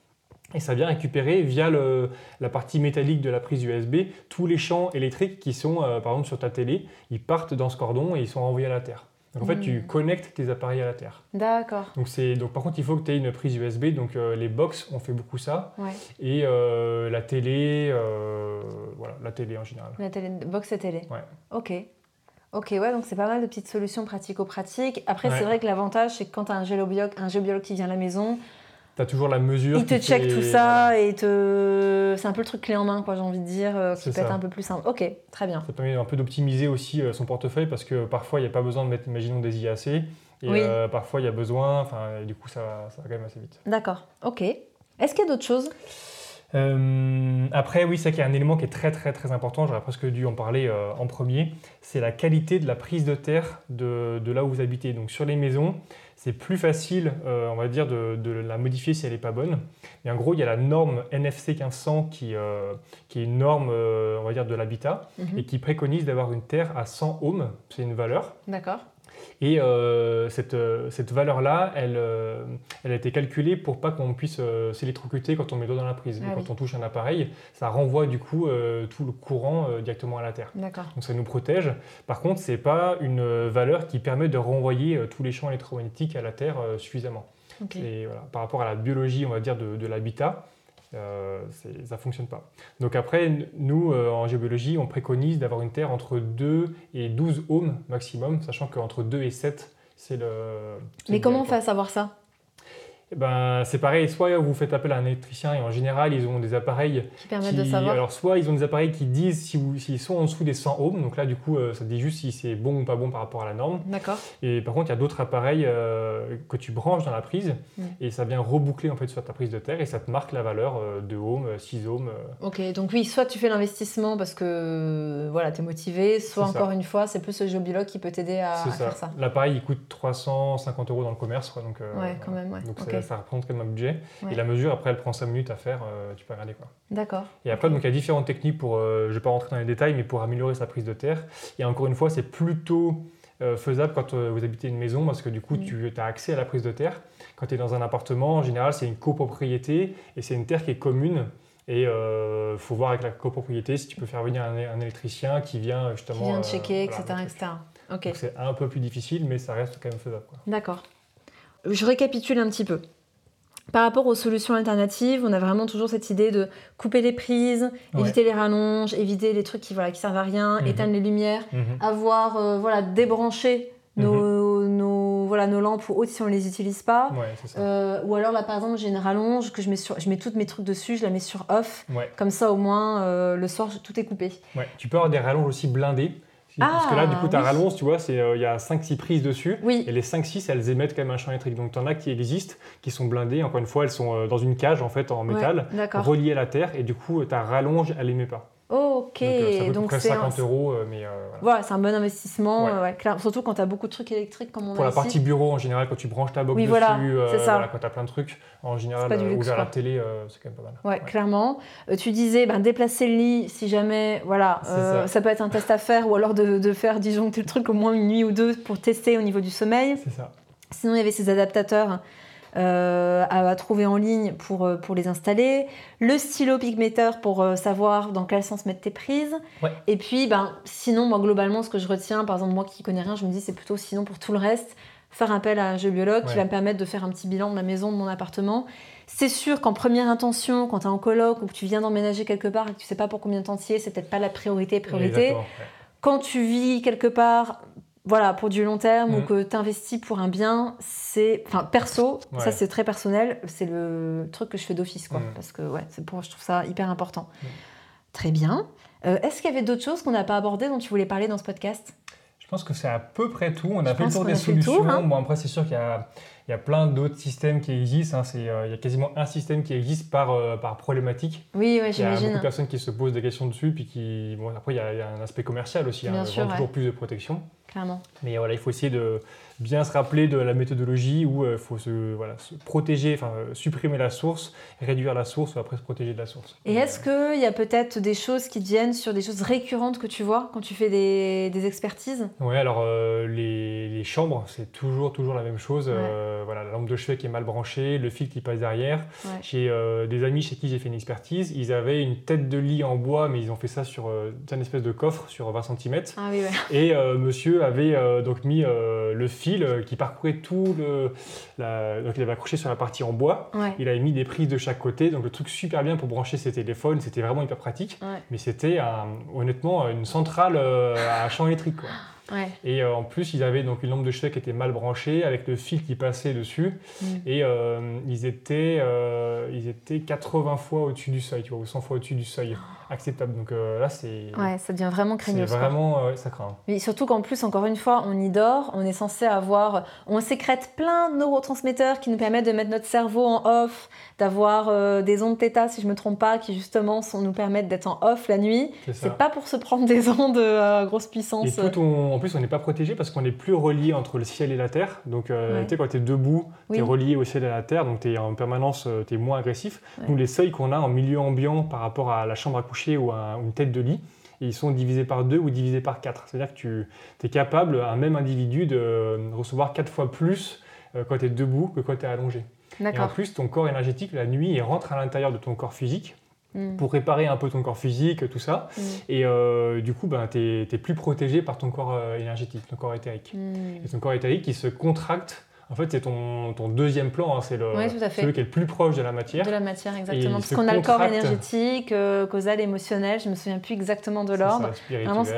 Et ça vient récupérer via le- la partie métallique de la prise USB tous les champs électriques qui sont, euh, par exemple, sur ta télé. Ils partent dans ce cordon et ils sont renvoyés à la Terre. Donc, en fait, tu Mm. connectes tes appareils à la Terre. d'accord. Donc, donc par contre, il faut que tu aies une prise USB. Donc, euh, les box, on fait beaucoup ça. Ouais. Et euh, la télé, euh, voilà, la télé en général. La télé, box et télé. Ouais. Ok. Ok, ouais, donc c'est pas mal de petites solutions pratico-pratiques. Après, Ouais. c'est vrai que l'avantage, c'est que quand tu as un géobiologue, un géobiologue qui vient à la maison, Tu as toujours la mesure. il te check tout ça et te... c'est un peu le truc clé en main, quoi, j'ai envie de dire, euh, qui peut être un peu plus simple. Ok, très bien. Ça permet un peu d'optimiser aussi euh, son portefeuille parce que parfois, il n'y a pas besoin de mettre, imaginons, des IAC. Et Oui. euh, parfois, il y a besoin. Enfin, du coup, ça, ça va quand même assez vite. D'accord, ok. Est-ce qu'il y a d'autres choses? Euh, après, oui, c'est qu'il y a un élément qui est très très très important, j'aurais presque dû en parler euh, en premier, c'est la qualité de la prise de terre de, de là où vous habitez. Donc sur les maisons, c'est plus facile, euh, on va dire, de, de la modifier si elle n'est pas bonne. Mais en gros, il y a la norme NFC 1500 qui, qui est une norme, on va dire, de l'habitat Mhm. et qui préconise d'avoir une terre à 100 ohms, c'est une valeur. D'accord. Et euh, cette, euh, cette valeur-là, elle, euh, elle a été calculée pour pas qu'on puisse s'électrocuter quand on met le doigt dans la prise. Ah oui. quand on touche un appareil, ça renvoie du coup tout le courant directement à la Terre. Donc ça nous protège. Par contre, c'est pas une valeur qui permet de renvoyer tous les champs électromagnétiques à la Terre suffisamment. Et voilà, par rapport à la biologie, on va dire, de, de l'habitat, euh, ça fonctionne pas. Donc après, nous, euh, en géobiologie, on préconise d'avoir une Terre entre 2 et 12 ohms maximum, sachant qu'entre 2 et 7, c'est le... Mais comment on fait à savoir ça? Eh ben, c'est pareil, soit vous faites appel à un électricien et en général ils ont des appareils qui permettent qui, de savoir alors soit ils ont des appareils qui disent si s'ils sont en dessous des 100 ohms, donc là du coup euh, ça dit juste si c'est bon ou pas bon par rapport à la norme. D'accord. Et par contre il y a d'autres appareils euh, que tu branches dans la prise Mm. et ça vient reboucler en fait sur ta prise de terre et ça te marque la valeur euh, de ohms, 6 ohms. euh. Ok, donc oui, soit tu fais l'investissement parce que voilà, tu es motivé, soit ça. encore une fois, c'est plus le géobiologue qui peut t'aider à, à ça. faire ça. L'appareil il coûte 350 euros dans le commerce quoi, donc. Ouais, quand même, ouais. Donc. Ça, ça représente quand même un budget. Ouais. Et la mesure après elle prend 5 minutes à faire, euh, tu peux regarder quoi. D'accord. Et après, donc, il y a différentes techniques pour, euh, je ne vais pas rentrer dans les détails, mais pour améliorer sa prise de terre. Et encore une fois, c'est plutôt euh, faisable quand vous habitez une maison, parce que du coup, Mm. tu as accès à la prise de terre. Quand tu es dans un appartement, en général, c'est une copropriété, et c'est une terre qui est commune. Et il faut voir avec la copropriété si tu peux faire venir un, un électricien qui vient justement... Qui vient euh, checker, voilà, etc. etc. c'est un peu plus difficile, mais ça reste quand même faisable. d'accord. Je récapitule un petit peu. Par rapport aux solutions alternatives, on a vraiment toujours cette idée de couper les prises, Ouais. éviter les rallonges, éviter les trucs qui voilà, qui servent à rien, Mhm. éteindre les lumières, Mhm. avoir euh, voilà débranché nos, nos voilà, nos lampes ou autres si on les utilise pas. Ouais. Euh, ou alors là par exemple j'ai une rallonge que je mets sur, je mets tous mes trucs dessus, je la mets sur off. Ouais. Comme ça au moins euh, le soir tout est coupé. Tu peux avoir des rallonges aussi blindées. Parce que là, du coup, ta Ah, oui. rallonge, tu vois, c'est, euh, il y a 5-6 prises dessus. Oui. Et les 5-6, elles émettent quand même un champ électrique. Donc, tu en as qui existent, qui sont blindées. Encore une fois, elles sont euh, dans une cage, en fait, en Ouais, métal, D'accord. reliées à la terre. Et du coup, ta rallonge, elle émet pas. Ok. Donc, euh, c'est un- 50 euros, euh, mais euh, voilà. Voilà, c'est un bon investissement, Ouais. euh, ouais, clair. surtout quand tu as beaucoup de trucs électriques comme on Pour a la ici. partie bureau, en général, quand tu branches ta box Oui, dessus, voilà, euh, ça. voilà, quand tu as plein de trucs, en général, luxe, ouvert la télé, c'est quand même pas mal. Ouais, clairement. Tu disais ben, déplacer le lit si jamais, voilà, ça. peut être un test à faire ou alors de, de faire disjoncter le truc au moins une nuit ou deux pour tester au niveau du sommeil. C'est ça. Sinon, il y avait ces adaptateurs euh, à, à trouver en ligne pour, euh, pour les installer. Le stylo pigmenter pour euh, savoir dans quel sens mettre tes prises. Ouais. Et puis, ben, sinon, moi, globalement, ce que je retiens, par exemple, moi qui connais rien, je me dis, c'est plutôt sinon pour tout le reste, faire appel à un géobiologue qui Ouais. va me permettre de faire un petit bilan de ma maison, de mon appartement. C'est sûr qu'en première intention, quand tu es en coloc ou que tu viens d'emménager quelque part et que tu sais pas pour combien de temps tu y es, c'est peut-être pas la priorité, priorité quand tu vis quelque part, voilà, pour du long terme ou Mhm. que tu investis pour un bien, c'est, enfin, perso, Ouais. ça c'est très personnel, c'est le truc que je fais d'office, quoi, Mhm. parce que ouais, c'est pour, je trouve ça hyper important. Mhm. Très bien. Euh, Est-ce qu'il y avait d'autres choses qu'on n'a pas abordées dont tu voulais parler dans ce podcast? Je pense que c'est à peu près tout. On a Je fait le tour des solutions. tour, hein. Bon, après, c'est sûr qu'il y a, il y a plein d'autres systèmes qui existent. hein. Euh, il y a quasiment un système qui existe par, euh, par problématique. Oui, ouais, Il y a beaucoup j'imagine. de personnes qui se posent des questions dessus. Puis qui, bon, après, il y, a, il y a un aspect commercial aussi. Bien hein, sûr, ouais. toujours plus de protection. Clairement. Mais voilà, il faut essayer de bien se rappeler de la méthodologie où il faut se, voilà, se protéger, enfin, euh, supprimer la source, réduire la source, après se protéger de la source. Et est-ce qu'il y a peut-être des choses qui viennent sur des choses récurrentes que tu vois quand tu fais des, des expertises? Ouais, alors euh, les, les chambres, c'est toujours, toujours la même chose. Euh, voilà, la lampe de chevet qui est mal branchée, le fil qui passe derrière. Ouais. J'ai euh, des amis chez qui j'ai fait une expertise, ils avaient une tête de lit en bois, mais ils ont fait ça sur euh, une espèce de coffre sur 20 cm. Ah oui, ouais. Et euh, avait euh, donc mis euh, le fil euh, qui parcourait tout le. la- donc il avait accroché sur la partie en bois. Ouais. Il avait mis des prises de chaque côté, donc le truc super bien pour brancher ses téléphones, c'était vraiment hyper pratique. Ouais. Mais c'était honnêtement une centrale à champ électrique. Quoi. [gasps] Ouais. Et euh, en plus, ils avaient donc une lampe de chevet qui était mal branchée avec le fil qui passait dessus. Mm. Et euh, ils, étaient, euh, ils étaient 80 fois au-dessus du seuil, tu vois, ou 100 fois au-dessus du seuil [gasps] acceptable. Donc euh, là, c'est Ouais, ça devient vraiment c'est craignos. quoi. vraiment euh, ça craint. Mais surtout qu'en plus, encore une fois, on y dort, on est censé avoir, on sécrète plein de neurotransmetteurs qui nous permettent de mettre notre cerveau en off, d'avoir euh, des ondes θ, si je me trompe pas, qui justement sont, nous permettent d'être en off la nuit. C'est. C'est pas pour se prendre des ondes à grosse Et puissance. tout on- en plus, on n'est pas protégé parce qu'on n'est plus relié entre le ciel et la terre. Donc, Ouais. tu sais, quand tu es debout, tu es Oui. relié au ciel et à la terre, donc tu es en permanence, tu es moins agressif. Ouais. Nous, les seuils qu'on a en milieu ambiant par rapport à la chambre à coucher ou à une tête de lit, ils sont divisés par deux ou divisés par quatre. C'est-à-dire que tu es capable, un même individu, de recevoir quatre fois plus euh, quand tu es debout que quand tu es allongé. Et en plus, ton corps énergétique, la nuit, il rentre à l'intérieur de ton corps physique Mm. pour réparer un peu ton corps physique, tout ça. Mm. Et euh, du coup, ben, tu es, plus protégé par ton corps euh, énergétique, ton corps éthérique. Mm. Et ton corps éthérique qui se contracte, en fait, c'est ton, ton deuxième plan, hein, c'est le, fait. celui qui est le plus proche de la matière. De la matière, exactement. il Parce qu'on a le corps énergétique, euh, causal, émotionnel, je me souviens plus exactement de l'ordre.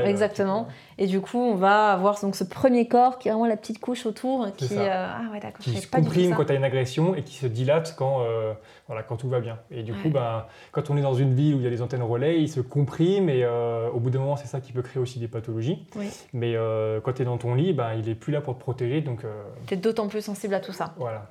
exactement. Et du coup, on va avoir donc ce premier corps qui est vraiment la petite couche autour, qui euh, ah ouais d'accord, qui se pas comprime ça. quand tu as une agression et qui se dilate quand, euh, voilà, quand tout va bien. Et du Ouais. coup, ben, quand on est dans une ville où il y a des antennes relais, ils se compriment et au bout d'un moment, c'est ça qui peut créer aussi des pathologies. Oui. Mais quand tu es dans ton lit, ben, il est plus là pour te protéger. Donc euh, T'es d'autant plus sensible à tout ça. voilà,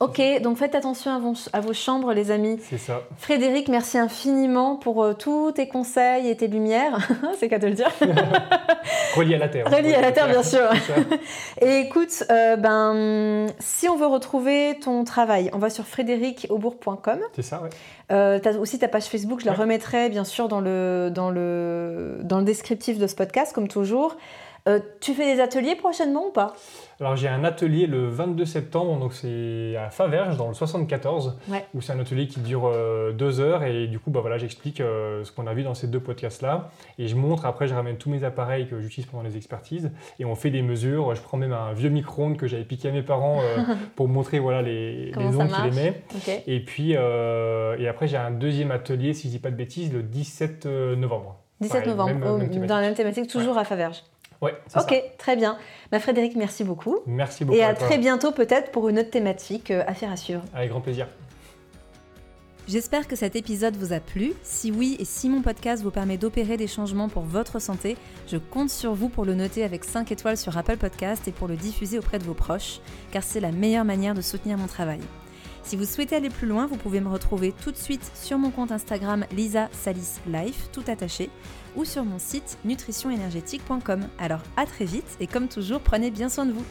Ok, donc faites attention à vos, à vos chambres, les amis. c'est ça. Frédéric, merci infiniment pour euh, tous tes conseils et tes lumières. [laughs] C'est qu'à te le dire. [laughs] Relié à la Terre. Relié à la Terre, bien sûr. [laughs] Et écoute, euh, ben, si on veut retrouver ton travail, on va sur frédéricaubourg.com. C'est ça, ouais. Euh, as aussi ta page Facebook, je la Ouais. remettrai bien sûr dans le, dans, le, dans le descriptif de ce podcast, comme toujours. Euh, tu fais des ateliers prochainement ou pas? Alors j'ai un atelier le 22 septembre, donc c'est à Faverges dans le 74, Ouais. où c'est un atelier qui dure euh, deux heures et du coup bah voilà j'explique euh, ce qu'on a vu dans ces deux podcasts là et je montre après je ramène tous mes appareils que j'utilise pendant les expertises et on fait des mesures. Je prends même un vieux micro-ondes que j'avais piqué à mes parents [laughs] pour montrer voilà les, les ondes qu'il émet. Et puis et après j'ai un deuxième atelier si je dis pas de bêtises le 17 novembre. 17 Pareil, novembre, même- au- même thématique. dans la même thématique, toujours à Faverges. Ouais, Ok, très bien. Bah, Frédéric, merci beaucoup. Merci beaucoup. Et à, très bientôt peut-être pour une autre thématique. Euh, à suivre. Avec grand plaisir. J'espère que cet épisode vous a plu. Si oui et si mon podcast vous permet d'opérer des changements pour votre santé, je compte sur vous pour le noter avec 5 étoiles sur Apple Podcast et pour le diffuser auprès de vos proches, car c'est la meilleure manière de soutenir mon travail. Si vous souhaitez aller plus loin, vous pouvez me retrouver tout de suite sur mon compte Instagram Lisa Salis Life, tout attaché, ou sur mon site nutritionénergétique.com. Alors à très vite et comme toujours, prenez bien soin de vous.